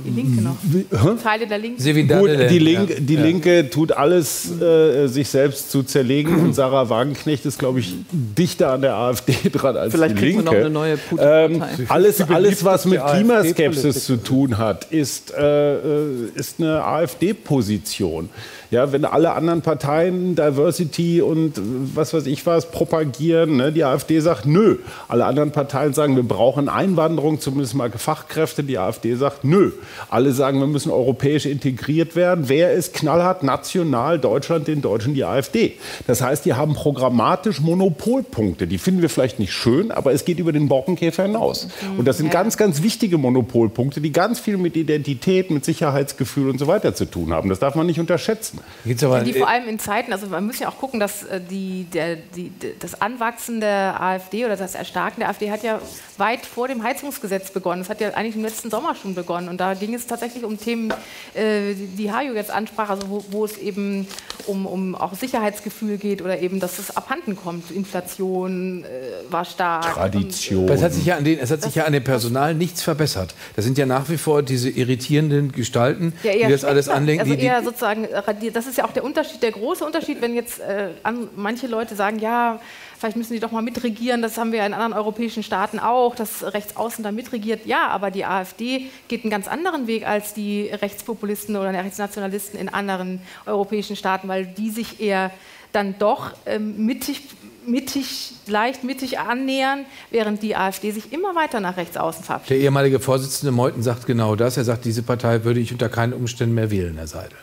Die Linke noch. Wie, Teile der Linken. Gut, die, Linke, die ja. Linke tut alles, äh, sich selbst zu zerlegen. Und Sarah Wagenknecht ist, glaube ich, dichter an der AfD dran als Vielleicht die Linke. Vielleicht noch eine neue Putin-Partei. Ähm, alles, alles, was mit Klimaskepsis zu tun hat, ist, äh, äh ist eine AfD-Position. Ja, wenn alle anderen Parteien Diversity und was weiß ich was propagieren, ne, die AfD sagt, nö. Alle anderen Parteien sagen, wir brauchen Einwanderung, zumindest mal Fachkräfte. Die AfD sagt, nö. Alle sagen, wir müssen europäisch integriert werden. Wer ist knallhart national Deutschland, den Deutschen die AfD? Das heißt, die haben programmatisch Monopolpunkte. Die finden wir vielleicht nicht schön, aber es geht über den Borkenkäfer hinaus. Und das sind ganz, ganz wichtige Monopolpunkte, die ganz viel mit Identität, mit Sicherheitsgefühl und so weiter zu tun haben. Das darf man nicht unterschätzen. Aber, die vor allem in Zeiten, also man muss ja auch gucken, dass äh, die, der, die, das Anwachsen der AfD oder das Erstarken der AfD hat ja weit vor dem Heizungsgesetz begonnen. Das hat ja eigentlich im letzten Sommer schon begonnen. Und da ging es tatsächlich um Themen, äh, die Hajo jetzt ansprach, also wo, wo es eben um, um auch Sicherheitsgefühl geht oder eben, dass es abhanden kommt. Inflation äh, war stark. Tradition. Es hat sich ja an den, es hat sich ja an dem Personal nichts verbessert. Das sind ja nach wie vor diese irritierenden Gestalten, ja, die das alles anlenken. Also eher sozusagen, das ist ja auch der Unterschied, der große Unterschied, wenn jetzt äh, an, manche Leute sagen, ja, vielleicht müssen die doch mal mitregieren, das haben wir in anderen europäischen Staaten auch, dass Rechtsaußen da mitregiert. Ja, aber die AfD geht einen ganz anderen Weg als die Rechtspopulisten oder Rechtsnationalisten in anderen europäischen Staaten, weil die sich eher dann doch ähm, mittig, mittig, leicht mittig annähern, während die AfD sich immer weiter nach rechts außen verabschiedet. Der ehemalige Vorsitzende Meuthen sagt genau das. Er sagt, diese Partei würde ich unter keinen Umständen mehr wählen, Herr Seidel.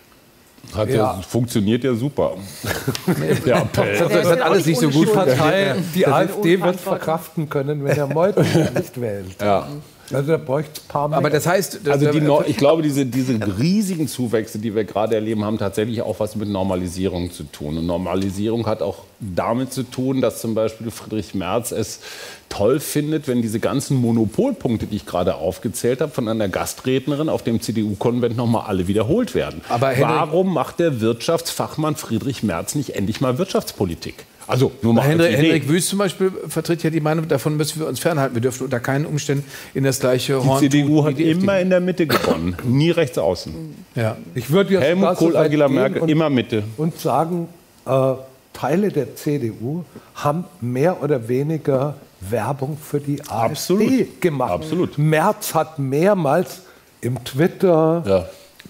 Hat ja. ja. funktioniert ja super. der Appell. Das, das hat alles nicht so gut. Partei, die AfD wird verkraften können, wenn der Meuthen nicht wählt. Ja. Also da bräuchte es ein paar mehr. Aber das heißt, also die, ich glaube, diese, diese riesigen Zuwächse, die wir gerade erleben, haben tatsächlich auch was mit Normalisierung zu tun. Und Normalisierung hat auch damit zu tun, dass zum Beispiel Friedrich Merz es toll findet, wenn diese ganzen Monopolpunkte, die ich gerade aufgezählt habe, von einer Gastrednerin auf dem CDU-Konvent nochmal alle wiederholt werden. Aber Warum macht der Wirtschaftsfachmann Friedrich Merz nicht endlich mal Wirtschaftspolitik? Also nur mal Henrik, Henrik Wüst zum Beispiel vertritt ja die Meinung, davon müssen wir uns fernhalten. Wir dürfen unter keinen Umständen in das gleiche die Horn CDU tun, hat die immer FDP. in der Mitte gewonnen, nie rechts außen. Ja. Ich würde jetzt Helmut Kohl, Angela Merkel, und, immer Mitte. Und sagen, äh, Teile der CDU haben mehr oder weniger Werbung für die AfD Absolut. gemacht. Absolut. Merz hat mehrmals im Twitter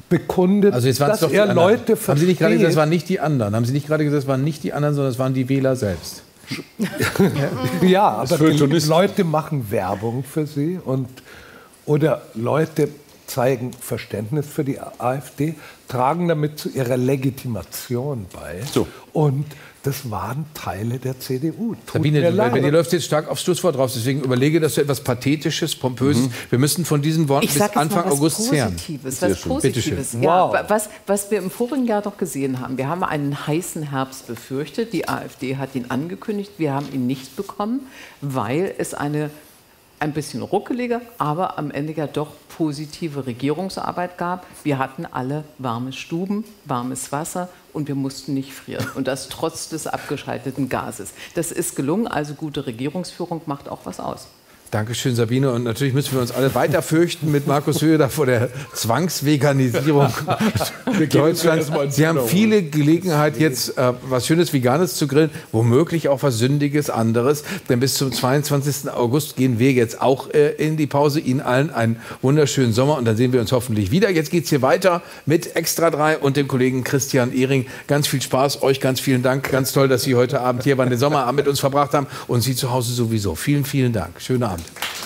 bekundet, Also jetzt waren es dass er. Leute Haben Sie nicht gerade gesagt, versteht. es waren nicht die anderen? Haben Sie nicht gerade gesagt, es waren nicht die anderen, sondern es waren die Wähler selbst? Ja, aber. Leute machen Werbung für sie und oder Leute zeigen Verständnis für die AfD, tragen damit zu ihrer Legitimation bei. So. Und das waren Teile der CDU. Tut Sabine, mir du, leid. dir läuft jetzt stark aufs Schlusswort raus. Deswegen überlege, dass du etwas Pathetisches, Pompöses. Wir müssen von diesen Worten Ich bis Anfang mal was August zehren. Positives, Sehr was. Positives. Ja, Wow. wa- was, was wir im vorigen Jahr doch gesehen haben, wir haben einen heißen Herbst befürchtet. Die AfD hat ihn angekündigt. Wir haben ihn nicht bekommen, weil es eine ein bisschen ruckelige, aber am Ende ja doch positive Regierungsarbeit gab. Wir hatten alle warme Stuben, warmes Wasser und wir mussten nicht frieren. Und das trotz des abgeschalteten Gases. Das ist gelungen, also gute Regierungsführung macht auch was aus. Dankeschön, Sabine. Und natürlich müssen wir uns alle weiter fürchten mit Markus da vor der Zwangsveganisierung Deutschlands. Sie haben viele Gelegenheit, jetzt äh, was Schönes Veganes zu grillen, womöglich auch was Sündiges anderes. Denn bis zum 22. August gehen wir jetzt auch äh, in die Pause. Ihnen allen einen wunderschönen Sommer und dann sehen wir uns hoffentlich wieder. Jetzt geht's hier weiter mit Extra 3 und dem Kollegen Christian Ehring. Ganz viel Spaß, euch ganz vielen Dank. Ganz toll, dass Sie heute Abend hier waren, den Sommerabend mit uns verbracht haben und Sie zu Hause sowieso. Vielen, vielen Dank. Schönen Abend. Deutschland.